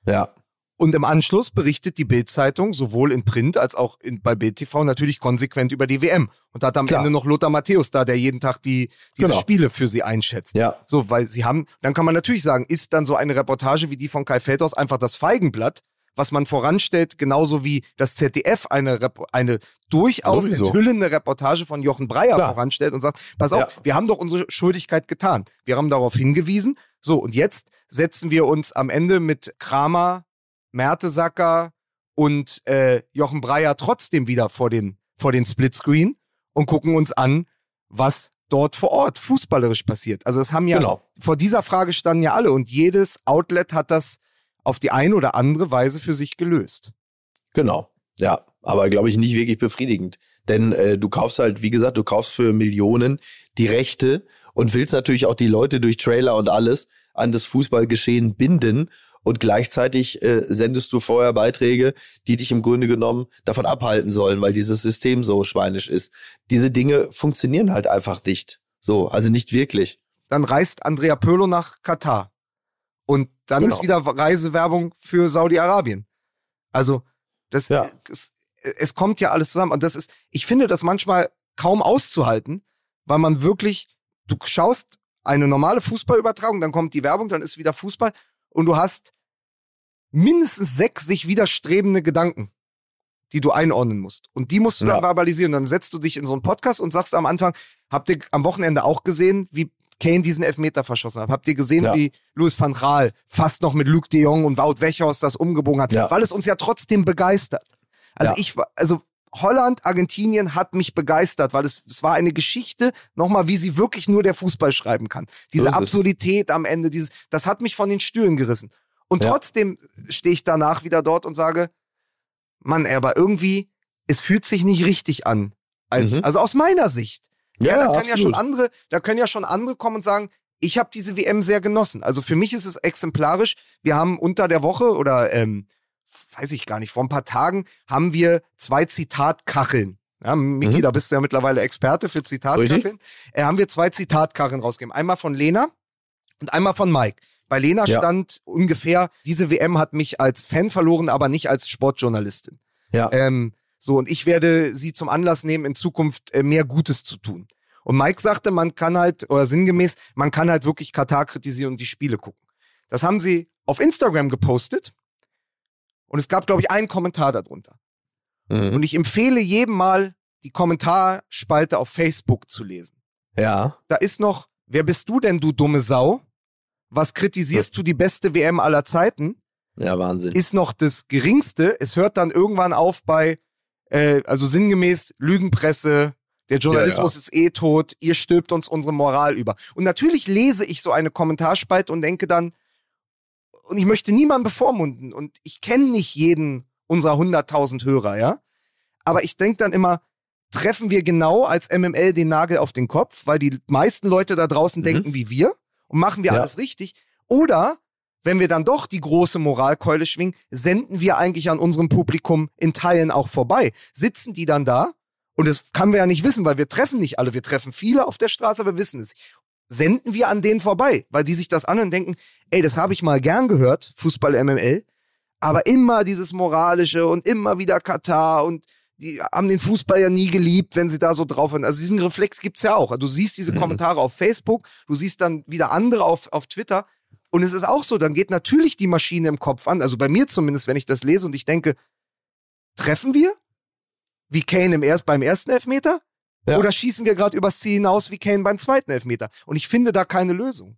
Ja. Und im Anschluss berichtet die Bild-Zeitung sowohl in Print als auch in, bei Bild TV natürlich konsequent über die WM. Und da hat am Klar. Ende noch Lothar Matthäus da, der jeden Tag die, diese genau. Spiele für sie einschätzt. Ja. So, weil sie haben, dann kann man natürlich sagen, ist dann so eine Reportage wie die von Kai Feldhaus einfach das Feigenblatt, was man voranstellt, genauso wie das ZDF eine, eine durchaus Sowieso. enthüllende Reportage von Jochen Breyer Klar. voranstellt und sagt, pass auf, ja. wir haben doch unsere Schuldigkeit getan. Wir haben darauf hingewiesen. So, und jetzt setzen wir uns am Ende mit Kramer, Mertesacker und äh, Jochen Breyer trotzdem wieder vor den, vor den Splitscreen und gucken uns an, was dort vor Ort fußballerisch passiert. Also es haben ja genau. vor dieser Frage standen ja alle und jedes Outlet hat das auf die eine oder andere Weise für sich gelöst. Genau, ja, aber glaube ich nicht wirklich befriedigend, denn äh, du kaufst halt, wie gesagt, du kaufst für Millionen die Rechte und willst natürlich auch die Leute durch Trailer und alles an das Fußballgeschehen binden und gleichzeitig äh, sendest du vorher Beiträge, die dich im Grunde genommen davon abhalten sollen, weil dieses System so schweinisch ist. Diese Dinge funktionieren halt einfach nicht. So, also nicht wirklich. Dann reist Andrea Pirlo nach Katar. Und dann genau. ist wieder Reisewerbung für Saudi-Arabien. Also, das, ja. es, es kommt ja alles zusammen. Und das ist, ich finde das manchmal kaum auszuhalten, weil man wirklich, du schaust eine normale Fußballübertragung, dann kommt die Werbung, dann ist wieder Fußball und du hast mindestens sechs sich widerstrebende Gedanken, die du einordnen musst. Und die musst du ja. dann verbalisieren. Dann setzt du dich in so einen Podcast und sagst am Anfang, habt ihr am Wochenende auch gesehen, wie Kane diesen Elfmeter verschossen hat? Habt ihr gesehen, ja. wie Louis van Gaal fast noch mit Luc de Jong und Wout Wechhorst das umgebogen hat? Ja. Weil es uns ja trotzdem begeistert. Also ich, also Holland, Argentinien hat mich begeistert, weil es, es war eine Geschichte, nochmal, wie sie wirklich nur der Fußball schreiben kann. Diese so Absurdität es. am Ende, dieses, das hat mich von den Stühlen gerissen. Und ja. trotzdem stehe ich danach wieder dort und sage, Mann, aber irgendwie, es fühlt sich nicht richtig an. Als, mhm. Also aus meiner Sicht. Ja, ja da können ja schon andere, da können ja schon andere kommen und sagen, ich habe diese WM sehr genossen. Also für mich ist es exemplarisch. Wir haben unter der Woche oder ähm, weiß ich gar nicht, vor ein paar Tagen haben wir zwei Zitatkacheln. Ja, Miki, mhm. da bist du ja mittlerweile Experte für Zitatkacheln. Äh, haben wir zwei Zitatkacheln rausgegeben. Einmal von Lena und einmal von Mike. Bei Lena ja. stand ungefähr, diese WM hat mich als Fan verloren, aber nicht als Sportjournalistin. Ja. Ähm, so, und ich werde sie zum Anlass nehmen, in Zukunft äh, mehr Gutes zu tun. Und Mike sagte, man kann halt, oder sinngemäß, man kann halt wirklich Katar kritisieren und die Spiele gucken. Das haben sie auf Instagram gepostet. Und es gab, glaube ich, einen Kommentar darunter. Mhm. Und ich empfehle jedem mal, die Kommentarspalte auf Facebook zu lesen. Ja. Da ist noch, wer bist du denn, du dumme Sau? Was kritisierst du die beste WM aller Zeiten? Ja, Wahnsinn. Ist noch das Geringste. Es hört dann irgendwann auf bei, äh, also sinngemäß, Lügenpresse, der Journalismus ja, ja. ist eh tot, ihr stülpt uns unsere Moral über. Und natürlich lese ich so eine Kommentarspalte und denke dann, und ich möchte niemanden bevormunden und ich kenne nicht jeden unserer 100.000 Hörer, ja. Aber ich denke dann immer, treffen wir genau als MML den Nagel auf den Kopf, weil die meisten Leute da draußen mhm. denken wie wir und machen wir ja. alles richtig. Oder wenn wir dann doch die große Moralkeule schwingen, senden wir eigentlich an unserem Publikum in Teilen auch vorbei. Sitzen die dann da? Und das kann wir ja nicht wissen, weil wir treffen nicht alle. Wir treffen viele auf der Straße, aber wir wissen es senden wir an denen vorbei, weil die sich das an und denken, ey, das habe ich mal gern gehört, Fußball MML, aber immer dieses moralische und immer wieder Katar und die haben den Fußball ja nie geliebt, wenn sie da so drauf sind. Also diesen Reflex gibt's ja auch. Du siehst diese mhm. Kommentare auf Facebook, du siehst dann wieder andere auf, auf Twitter und es ist auch so, dann geht natürlich die Maschine im Kopf an, also bei mir zumindest, wenn ich das lese und ich denke, treffen wir? Wie Kane im erst, beim ersten Elfmeter? Ja. Oder schießen wir gerade übers Ziel hinaus wie Kane beim zweiten Elfmeter? Und ich finde da keine Lösung.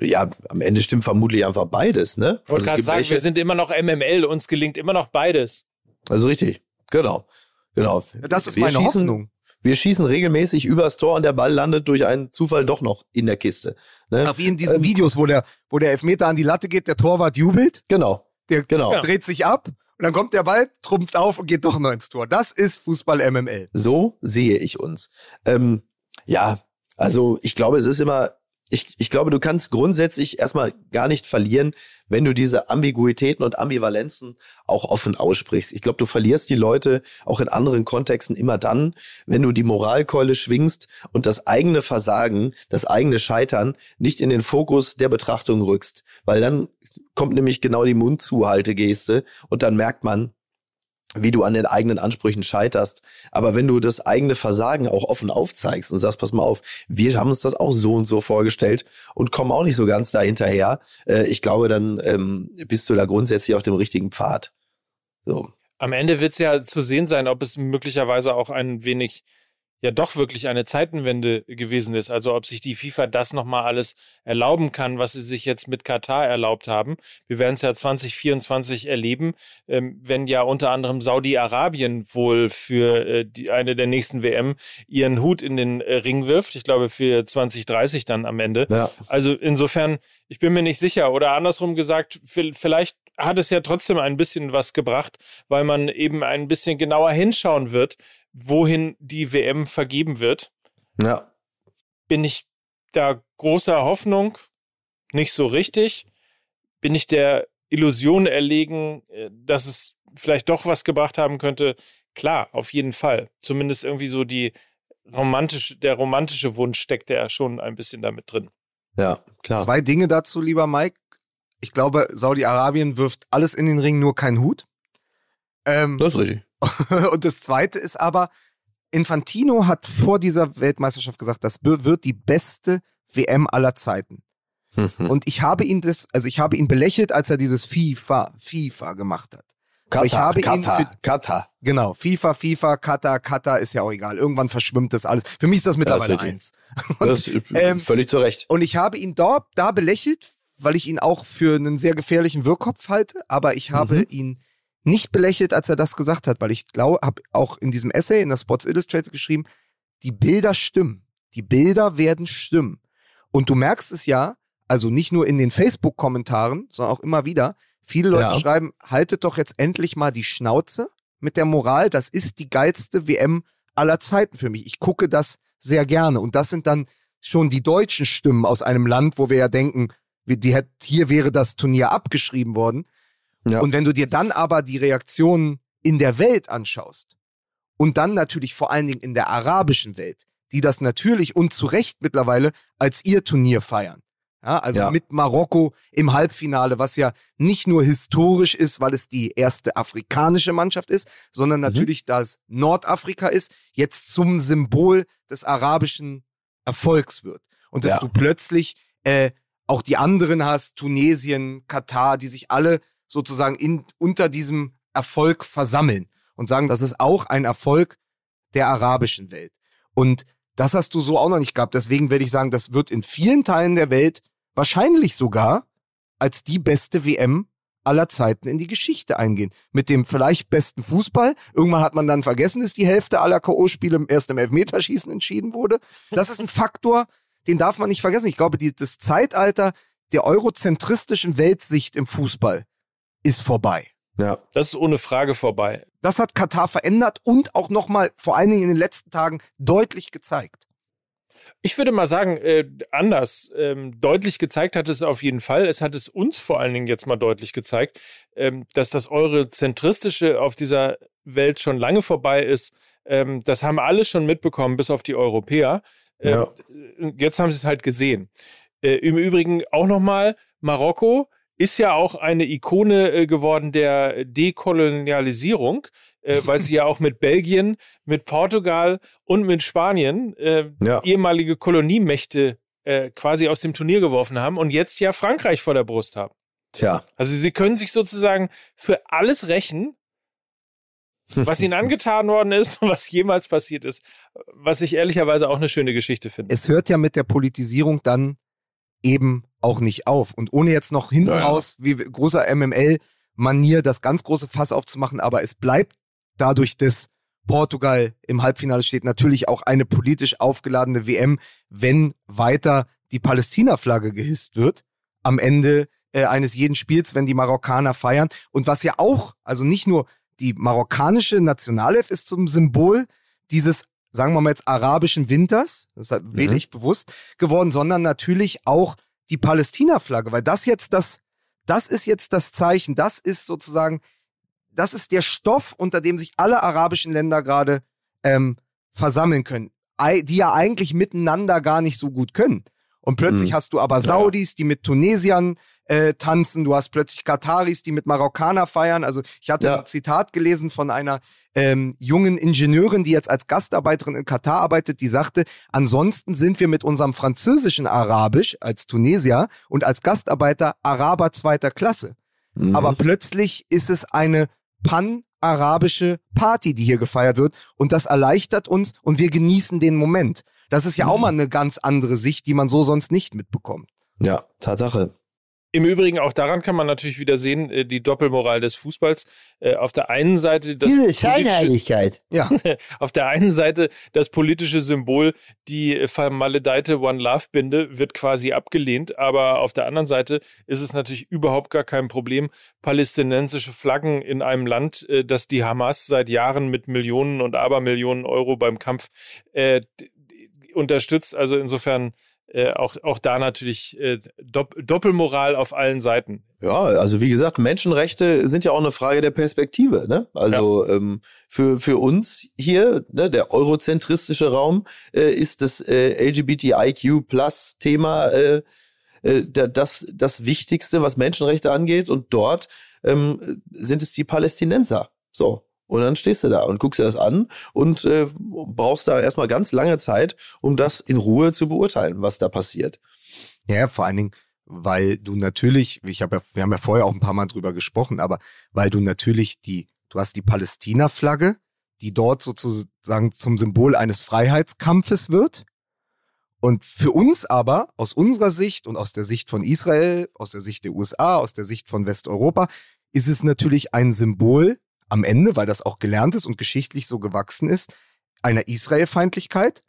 Ja, am Ende stimmt vermutlich einfach beides, ne? Ich wollte also gerade sagen, welche... wir sind immer noch MML, uns gelingt immer noch beides. Also richtig, genau. Genau. Ja, das ist wir meine schießen, Hoffnung. Wir schießen regelmäßig übers Tor und der Ball landet durch einen Zufall doch noch in der Kiste. Ne? Wie in diesen ähm, Videos, wo der, wo der Elfmeter an die Latte geht, der Torwart jubelt. Genau. Der genau. dreht sich ab und dann kommt der Ball, trumpft auf und geht doch noch ins Tor. Das ist Fußball MML. So sehe ich uns. Ähm, ja, also ich glaube, es ist immer ich, ich glaube, du kannst grundsätzlich erstmal gar nicht verlieren, wenn du diese Ambiguitäten und Ambivalenzen auch offen aussprichst. Ich glaube, du verlierst die Leute auch in anderen Kontexten immer dann, wenn du die Moralkeule schwingst und das eigene Versagen, das eigene Scheitern nicht in den Fokus der Betrachtung rückst. Weil dann kommt nämlich genau die Mundzuhaltegeste und dann merkt man, wie du an den eigenen Ansprüchen scheiterst. Aber wenn du das eigene Versagen auch offen aufzeigst und sagst, pass mal auf, wir haben uns das auch so und so vorgestellt und kommen auch nicht so ganz da hinterher, äh, ich glaube, dann ähm, bist du da grundsätzlich auf dem richtigen Pfad. So. Am Ende wird es ja zu sehen sein, ob es möglicherweise auch ein wenig ja doch wirklich eine Zeitenwende gewesen ist. Also ob sich die FIFA das nochmal alles erlauben kann, was sie sich jetzt mit Katar erlaubt haben. Wir werden es ja 2024 erleben, ähm, wenn ja unter anderem Saudi-Arabien wohl für äh, die, eine der nächsten WM ihren Hut in den äh, Ring wirft. Ich glaube für 2030 dann am Ende. Ja. Also insofern, ich bin mir nicht sicher. Oder andersrum gesagt, vielleicht hat es ja trotzdem ein bisschen was gebracht, weil man eben ein bisschen genauer hinschauen wird, wohin die WM vergeben wird. Ja. Bin ich da großer Hoffnung? Nicht so richtig. Bin ich der Illusion erlegen, äh, dass es vielleicht doch was gebracht haben könnte? Klar, auf jeden Fall. Zumindest irgendwie so die romantische, der romantische Wunsch steckt ja schon ein bisschen damit drin. Ja, klar. Zwei Dinge dazu, lieber Mike. Ich glaube, Saudi-Arabien wirft alles in den Ring, nur keinen Hut. Ähm, das ist richtig. und das Zweite ist aber, Infantino hat vor dieser Weltmeisterschaft gesagt, das wird die beste WM aller Zeiten. Mhm. Und ich habe ihn das, also ich habe ihn belächelt, als er dieses FIFA, FIFA gemacht hat. Katar, ich habe Katar, ihn für, Katar. Genau, FIFA, FIFA, Katar, Katar ist ja auch egal. Irgendwann verschwimmt das alles. Für mich ist das mittlerweile das eins. Und, das ähm, völlig zu Recht. Und ich habe ihn dort da belächelt, weil ich ihn auch für einen sehr gefährlichen Wirkkopf halte, aber ich habe mhm. ihn nicht belächelt, als er das gesagt hat, weil ich glaube, habe auch in diesem Essay in der Sports Illustrated geschrieben, die Bilder stimmen. Die Bilder werden stimmen. Und du merkst es ja, also nicht nur in den Facebook-Kommentaren, sondern auch immer wieder, viele Leute ja. schreiben, haltet doch jetzt endlich mal die Schnauze mit der Moral, das ist die geilste WM aller Zeiten für mich. Ich gucke das sehr gerne. Und das sind dann schon die deutschen Stimmen aus einem Land, wo wir ja denken, die, hier wäre das Turnier abgeschrieben worden. Ja. Und wenn du dir dann aber die Reaktionen in der Welt anschaust und dann natürlich vor allen Dingen in der arabischen Welt, die das natürlich und zu Recht mittlerweile als ihr Turnier feiern. Ja, also ja. mit Marokko im Halbfinale, was ja nicht nur historisch ist, weil es die erste afrikanische Mannschaft ist, sondern mhm. natürlich, mhm. da es Nordafrika ist, jetzt zum Symbol des arabischen Erfolgs wird. Und dass ja. du plötzlich äh, auch die anderen hast, Tunesien, Katar, die sich alle sozusagen in, unter diesem Erfolg versammeln und sagen, das ist auch ein Erfolg der arabischen Welt. Und das hast du so auch noch nicht gehabt. Deswegen werde ich sagen, das wird in vielen Teilen der Welt wahrscheinlich sogar als die beste WM aller Zeiten in die Geschichte eingehen. Mit dem vielleicht besten Fußball. Irgendwann hat man dann vergessen, dass die Hälfte aller K.O.-Spiele erst im Elfmeterschießen entschieden wurde. Das ist ein Faktor, den darf man nicht vergessen. Ich glaube, die, das Zeitalter der eurozentristischen Weltsicht im Fußball ist vorbei. Ja. Das ist ohne Frage vorbei. Das hat Katar verändert und auch nochmal vor allen Dingen in den letzten Tagen deutlich gezeigt. Ich würde mal sagen, äh, anders. Ähm, deutlich gezeigt hat es auf jeden Fall. Es hat es uns vor allen Dingen jetzt mal deutlich gezeigt, ähm, dass das Eurozentristische auf dieser Welt schon lange vorbei ist. Ähm, das haben alle schon mitbekommen, bis auf die Europäer. Ähm, ja. Jetzt haben sie es halt gesehen. Äh, Im Übrigen auch nochmal Marokko ist ja auch eine Ikone äh, geworden der Dekolonialisierung, äh, weil sie ja auch mit Belgien, mit Portugal und mit Spanien äh, ja. ehemalige Koloniemächte äh, quasi aus dem Turnier geworfen haben und jetzt ja Frankreich vor der Brust haben. Tja. Also sie können sich sozusagen für alles rächen, was ihnen angetan worden ist und was jemals passiert ist, was ich ehrlicherweise auch eine schöne Geschichte finde. Es hört ja mit der Politisierung dann eben auch nicht auf. Und ohne jetzt noch hinten ja, raus, wie großer MML-Manier, das ganz große Fass aufzumachen, aber es bleibt dadurch des Portugal im Halbfinale steht, natürlich auch eine politisch aufgeladene WM, wenn weiter die Palästina-Flagge gehisst wird. Am Ende äh, eines jeden Spiels, wenn die Marokkaner feiern. Und was ja auch, also nicht nur die marokkanische Nationalelf ist zum Symbol dieses, sagen wir mal jetzt, arabischen Winters, das ist mhm. wenig bewusst geworden, sondern natürlich auch die Palästina-Flagge, weil das jetzt das, das ist jetzt das Zeichen, das ist sozusagen, das ist der Stoff, unter dem sich alle arabischen Länder gerade ähm, versammeln können, die ja eigentlich miteinander gar nicht so gut können. Und plötzlich mhm. hast du aber Saudis, die mit Tunesiern äh, tanzen, du hast plötzlich Kataris, die mit Marokkaner feiern. Also ich hatte ja. ein Zitat gelesen von einer ähm, jungen Ingenieurin, die jetzt als Gastarbeiterin in Katar arbeitet, die sagte, ansonsten sind wir mit unserem französischen Arabisch als Tunesier und als Gastarbeiter Araber zweiter Klasse. Mhm. Aber plötzlich ist es eine pan-arabische Party, die hier gefeiert wird und das erleichtert uns und wir genießen den Moment. Das ist ja auch mhm. mal eine ganz andere Sicht, die man so sonst nicht mitbekommt. Ja, Tatsache. Im Übrigen, auch daran kann man natürlich wieder sehen, äh, die Doppelmoral des Fußballs. Äh, auf der einen Seite das Diese Scheinheiligkeit. Ja. auf der einen Seite das politische Symbol, die vermaledeite One Love Binde wird quasi abgelehnt, aber auf der anderen Seite ist es natürlich überhaupt gar kein Problem, palästinensische Flaggen in einem Land, äh, das die Hamas seit Jahren mit Millionen und Abermillionen Euro beim Kampf äh, unterstützt. Also insofern äh, auch, auch da natürlich äh, Dopp Doppelmoral auf allen Seiten. Ja, also wie gesagt, Menschenrechte sind ja auch eine Frage der Perspektive. Ne? Also ja. ähm, für, für uns hier, ne, der eurozentristische Raum, äh, ist das äh, LGBTIQ-Plus-Thema äh, äh, das, das Wichtigste, was Menschenrechte angeht. Und dort ähm, sind es die Palästinenser. So. Und dann stehst du da und guckst dir das an und äh, brauchst da erstmal ganz lange Zeit, um das in Ruhe zu beurteilen, was da passiert. Ja, vor allen Dingen, weil du natürlich, ich habe ja, wir haben ja vorher auch ein paar Mal drüber gesprochen, aber weil du natürlich die, du hast die Palästina-Flagge, die dort sozusagen zum Symbol eines Freiheitskampfes wird. Und für uns aber, aus unserer Sicht und aus der Sicht von Israel, aus der Sicht der USA, aus der Sicht von Westeuropa, ist es natürlich ein Symbol am Ende, weil das auch gelernt ist und geschichtlich so gewachsen ist, einer Israelfeindlichkeit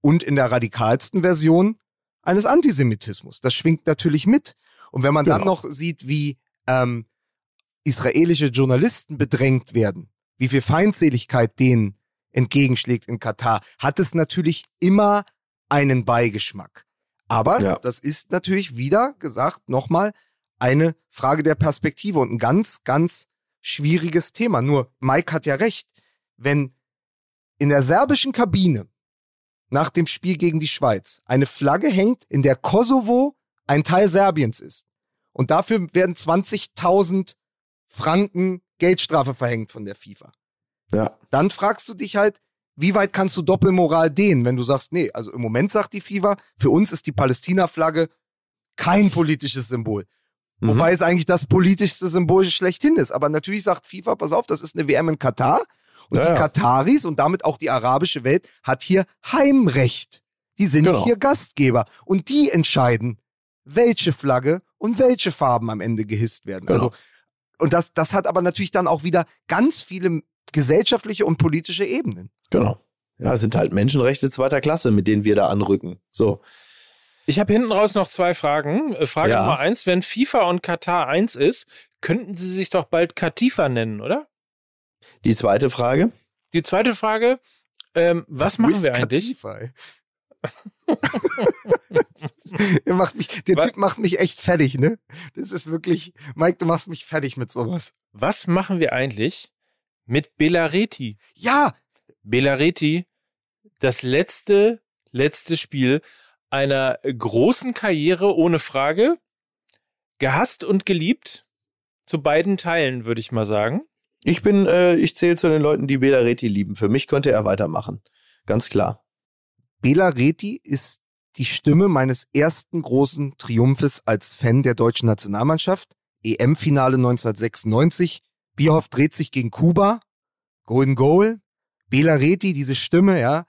und in der radikalsten Version eines Antisemitismus. Das schwingt natürlich mit. Und wenn man genau. dann noch sieht, wie ähm, israelische Journalisten bedrängt werden, wie viel Feindseligkeit denen entgegenschlägt in Katar, hat es natürlich immer einen Beigeschmack. Aber ja. das ist natürlich wieder gesagt, nochmal, eine Frage der Perspektive und ein ganz, ganz schwieriges Thema. Nur Mike hat ja recht. Wenn in der serbischen Kabine nach dem Spiel gegen die Schweiz eine Flagge hängt, in der Kosovo ein Teil Serbiens ist und dafür werden 20.000 Franken Geldstrafe verhängt von der FIFA. Ja. Dann fragst du dich halt, wie weit kannst du Doppelmoral dehnen, wenn du sagst, nee, also im Moment sagt die FIFA, für uns ist die Palästina-Flagge kein politisches Symbol. Mhm. Wobei es eigentlich das politischste Symbol schlechthin ist. Aber natürlich sagt FIFA, pass auf, das ist eine WM in Katar. Und ja, die Kataris und damit auch die arabische Welt hat hier Heimrecht. Die sind genau. hier Gastgeber. Und die entscheiden, welche Flagge und welche Farben am Ende gehisst werden. Genau. Also, und das, das hat aber natürlich dann auch wieder ganz viele gesellschaftliche und politische Ebenen. Genau. Ja, es sind halt Menschenrechte zweiter Klasse, mit denen wir da anrücken. So. Ich habe hinten raus noch zwei Fragen. Äh, Frage ja. Nummer eins: Wenn FIFA und Katar eins ist, könnten sie sich doch bald Katifa nennen, oder? Die zweite Frage? Die zweite Frage: ähm, Was machen Wiz wir eigentlich? er macht mich, der was? Typ macht mich echt fertig, ne? Das ist wirklich, Mike, du machst mich fertig mit sowas. Was machen wir eigentlich mit Belareti? Ja! Belareti, das letzte, letzte Spiel einer großen Karriere ohne Frage. Gehasst und geliebt. Zu beiden Teilen, würde ich mal sagen. Ich bin, äh, ich zähle zu den Leuten, die Bela Reti lieben. Für mich könnte er weitermachen. Ganz klar. Bela Reti ist die Stimme meines ersten großen Triumphes als Fan der deutschen Nationalmannschaft. EM-Finale 1996. Bierhoff dreht sich gegen Kuba. Golden Goal. Bela Reti, diese Stimme, ja.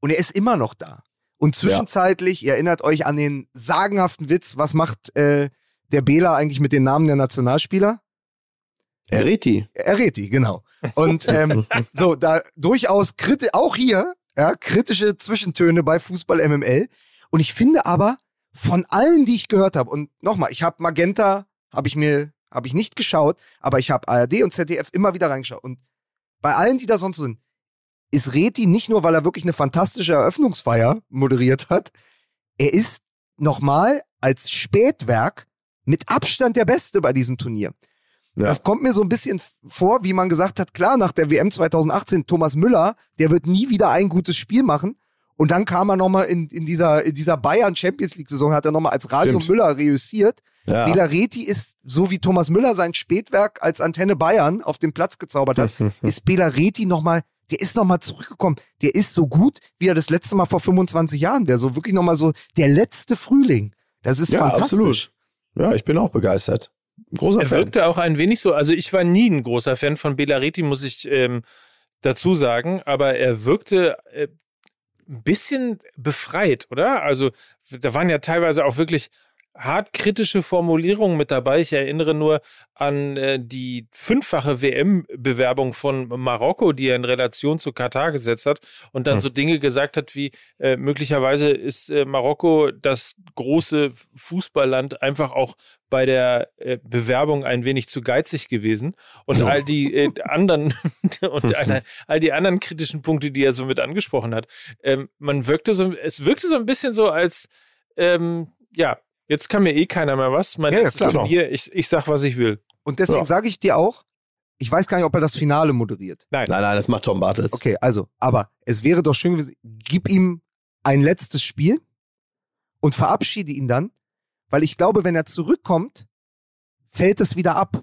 Und er ist immer noch da. Und zwischenzeitlich, ihr erinnert euch an den sagenhaften Witz, was macht äh, der Bela eigentlich mit den Namen der Nationalspieler? Ereti. Ereti, genau. Und ähm, so, da durchaus kritisch, auch hier, ja, kritische Zwischentöne bei Fußball MML. Und ich finde aber, von allen, die ich gehört habe, und nochmal, ich habe Magenta, habe ich mir, habe ich nicht geschaut, aber ich habe ARD und ZDF immer wieder reingeschaut. Und bei allen, die da sonst sind, ist Reti nicht nur, weil er wirklich eine fantastische Eröffnungsfeier moderiert hat, er ist nochmal als Spätwerk mit Abstand der Beste bei diesem Turnier. Ja. Das kommt mir so ein bisschen vor, wie man gesagt hat, klar, nach der WM 2018, Thomas Müller, der wird nie wieder ein gutes Spiel machen. Und dann kam er nochmal in, in dieser, in dieser Bayern Champions League Saison, hat er nochmal als Radio Stimmt. Müller reüssiert. Ja. Belareti ist, so wie Thomas Müller sein Spätwerk als Antenne Bayern auf den Platz gezaubert hat, ist Belareti nochmal, der ist nochmal zurückgekommen. Der ist so gut, wie er das letzte Mal vor 25 Jahren wäre. So wirklich nochmal so der letzte Frühling. Das ist ja, fantastisch. Absolut. Ja, ich bin auch begeistert. Großer er Fan. Er wirkte auch ein wenig so, also ich war nie ein großer Fan von Belareti, muss ich ähm, dazu sagen, aber er wirkte äh, ein bisschen befreit, oder? Also da waren ja teilweise auch wirklich hart kritische Formulierungen mit dabei. Ich erinnere nur an äh, die fünffache WM-Bewerbung von Marokko, die er in Relation zu Katar gesetzt hat und dann hm. so Dinge gesagt hat wie äh, möglicherweise ist äh, Marokko das große Fußballland einfach auch bei der äh, Bewerbung ein wenig zu geizig gewesen und all die äh, anderen und alle, all die anderen kritischen Punkte, die er so mit angesprochen hat. Ähm, man wirkte so, es wirkte so ein bisschen so als ähm, ja, Jetzt kann mir eh keiner mehr was. Mein ja, letztes ja, Turnier, ich, ich sag, was ich will. Und deswegen ja. sage ich dir auch, ich weiß gar nicht, ob er das Finale moderiert. Nein. Nein, nein, das macht Tom Bartels. Okay, also, aber es wäre doch schön gewesen, gib ihm ein letztes Spiel und verabschiede ihn dann, weil ich glaube, wenn er zurückkommt, fällt es wieder ab.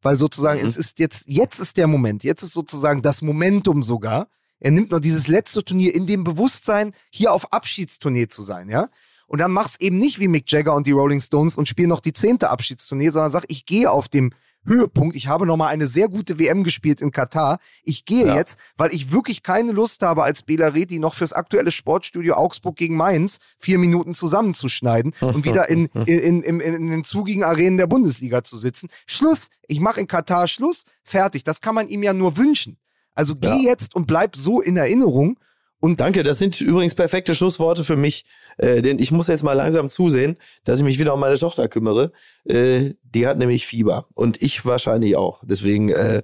Weil sozusagen, mhm. es ist jetzt, jetzt ist der Moment, jetzt ist sozusagen das Momentum sogar. Er nimmt noch dieses letzte Turnier in dem Bewusstsein, hier auf Abschiedstournee zu sein, ja. Und dann mach's eben nicht wie Mick Jagger und die Rolling Stones und spiel noch die zehnte Abschiedstournee, sondern sag, ich gehe auf dem Höhepunkt. Ich habe nochmal eine sehr gute WM gespielt in Katar. Ich gehe ja. jetzt, weil ich wirklich keine Lust habe, als Bela Reti noch fürs aktuelle Sportstudio Augsburg gegen Mainz vier Minuten zusammenzuschneiden und wieder in, in, in, in, in den zugigen Arenen der Bundesliga zu sitzen. Schluss. Ich mache in Katar Schluss. Fertig. Das kann man ihm ja nur wünschen. Also geh ja. jetzt und bleib so in Erinnerung und Danke, das sind übrigens perfekte Schlussworte für mich, äh, denn ich muss jetzt mal langsam zusehen, dass ich mich wieder um meine Tochter kümmere. Äh, die hat nämlich Fieber und ich wahrscheinlich auch. Deswegen äh,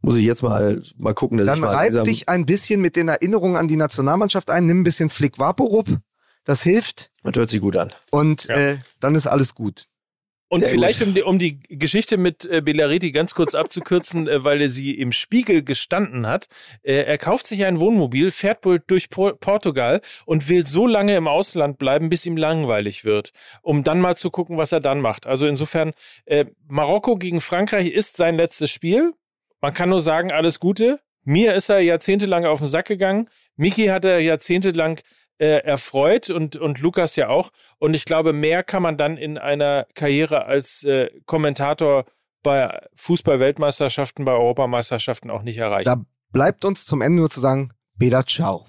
muss ich jetzt mal, mal gucken, dass Dann ich mal reib dich ein bisschen mit den Erinnerungen an die Nationalmannschaft ein, nimm ein bisschen Flick Vaporub. Das hilft. Das hört sich gut an. Und ja. äh, dann ist alles gut. Und Sehr vielleicht, um die, um die, Geschichte mit äh, Belareti ganz kurz abzukürzen, äh, weil er sie im Spiegel gestanden hat. Äh, er kauft sich ein Wohnmobil, fährt wohl durch Por Portugal und will so lange im Ausland bleiben, bis ihm langweilig wird, um dann mal zu gucken, was er dann macht. Also insofern, äh, Marokko gegen Frankreich ist sein letztes Spiel. Man kann nur sagen, alles Gute. Mir ist er jahrzehntelang auf den Sack gegangen. Miki hat er jahrzehntelang äh, erfreut und, und Lukas ja auch. Und ich glaube, mehr kann man dann in einer Karriere als äh, Kommentator bei Fußball-Weltmeisterschaften, bei Europameisterschaften auch nicht erreichen. Da bleibt uns zum Ende nur zu sagen, Bela Ciao.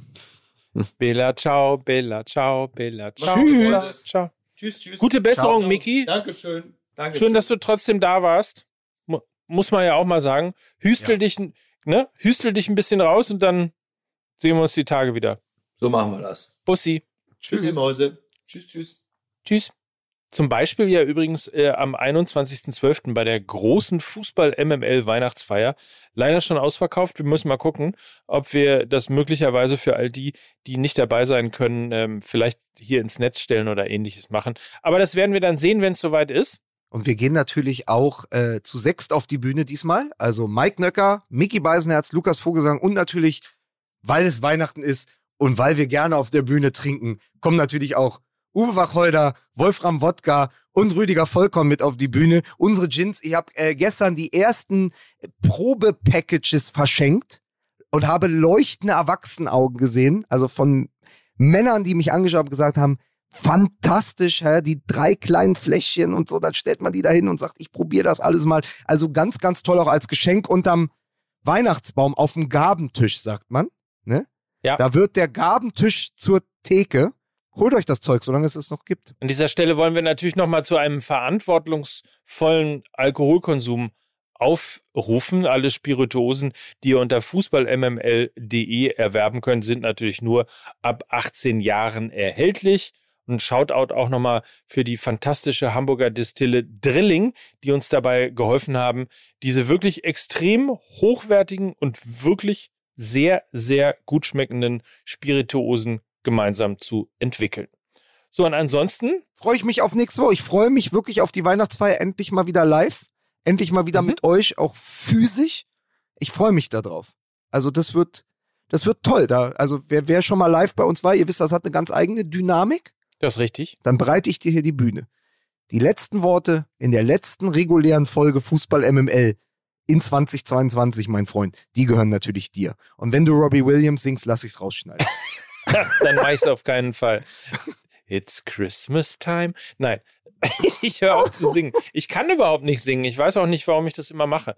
Bela Ciao, Bela Ciao, Bela Ciao. Tschüss. Ciao. Tschüss, tschüss. Gute Besserung, ciao. Miki. Dankeschön. Dankeschön. Schön, dass du trotzdem da warst. Muss man ja auch mal sagen. Hüstel ja. dich, ne? Hüstel dich ein bisschen raus und dann sehen wir uns die Tage wieder. So machen wir das. Bussi. Tschüss, ihr Mäuse. Tschüss, tschüss. Tschüss. Zum Beispiel ja übrigens äh, am 21.12. bei der großen Fußball-MML-Weihnachtsfeier. Leider schon ausverkauft. Wir müssen mal gucken, ob wir das möglicherweise für all die, die nicht dabei sein können, ähm, vielleicht hier ins Netz stellen oder ähnliches machen. Aber das werden wir dann sehen, wenn es soweit ist. Und wir gehen natürlich auch äh, zu sechst auf die Bühne diesmal. Also Mike Nöcker, Mickey Beisenherz, Lukas Vogelsang und natürlich, weil es Weihnachten ist, und weil wir gerne auf der Bühne trinken, kommen natürlich auch Uwe Wacholder, Wolfram Wodka und Rüdiger Vollkorn mit auf die Bühne. Unsere Gins, ich habe äh, gestern die ersten Probepackages verschenkt und habe leuchtende Erwachsenenaugen gesehen, also von Männern, die mich angeschaut haben, gesagt haben, fantastisch, hä? die drei kleinen Fläschchen und so, dann stellt man die da hin und sagt, ich probiere das alles mal. Also ganz, ganz toll auch als Geschenk unterm Weihnachtsbaum auf dem Gabentisch, sagt man. Ne? Ja. Da wird der Gabentisch zur Theke. Holt euch das Zeug, solange es es noch gibt. An dieser Stelle wollen wir natürlich nochmal zu einem verantwortungsvollen Alkoholkonsum aufrufen. Alle Spirituosen, die ihr unter fußballmml.de erwerben könnt, sind natürlich nur ab 18 Jahren erhältlich. Und Shoutout auch nochmal für die fantastische Hamburger Distille Drilling, die uns dabei geholfen haben, diese wirklich extrem hochwertigen und wirklich sehr, sehr gut schmeckenden Spirituosen gemeinsam zu entwickeln. So, und ansonsten. Freue ich mich auf nächste Woche. Ich freue mich wirklich auf die Weihnachtsfeier endlich mal wieder live. Endlich mal wieder mhm. mit euch, auch physisch. Ich freue mich darauf. Also, das wird, das wird toll. Da, also, wer, wer schon mal live bei uns war, ihr wisst, das hat eine ganz eigene Dynamik. Das ist richtig. Dann bereite ich dir hier die Bühne. Die letzten Worte in der letzten regulären Folge Fußball MML in 2022, mein Freund, die gehören natürlich dir. Und wenn du Robbie Williams singst, lass ich's rausschneiden. Dann mach ich's auf keinen Fall. It's Christmas time. Nein, ich höre auf zu singen. Ich kann überhaupt nicht singen. Ich weiß auch nicht, warum ich das immer mache.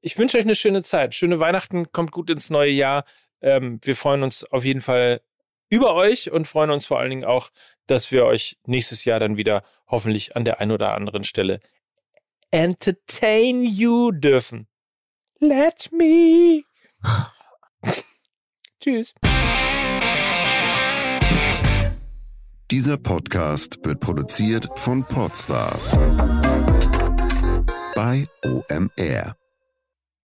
Ich wünsche euch eine schöne Zeit. Schöne Weihnachten, kommt gut ins neue Jahr. Ähm, wir freuen uns auf jeden Fall über euch und freuen uns vor allen Dingen auch, dass wir euch nächstes Jahr dann wieder hoffentlich an der einen oder anderen Stelle entertain you dürfen. Let me. Tschüss. Dieser Podcast wird produziert von Podstars bei OMR.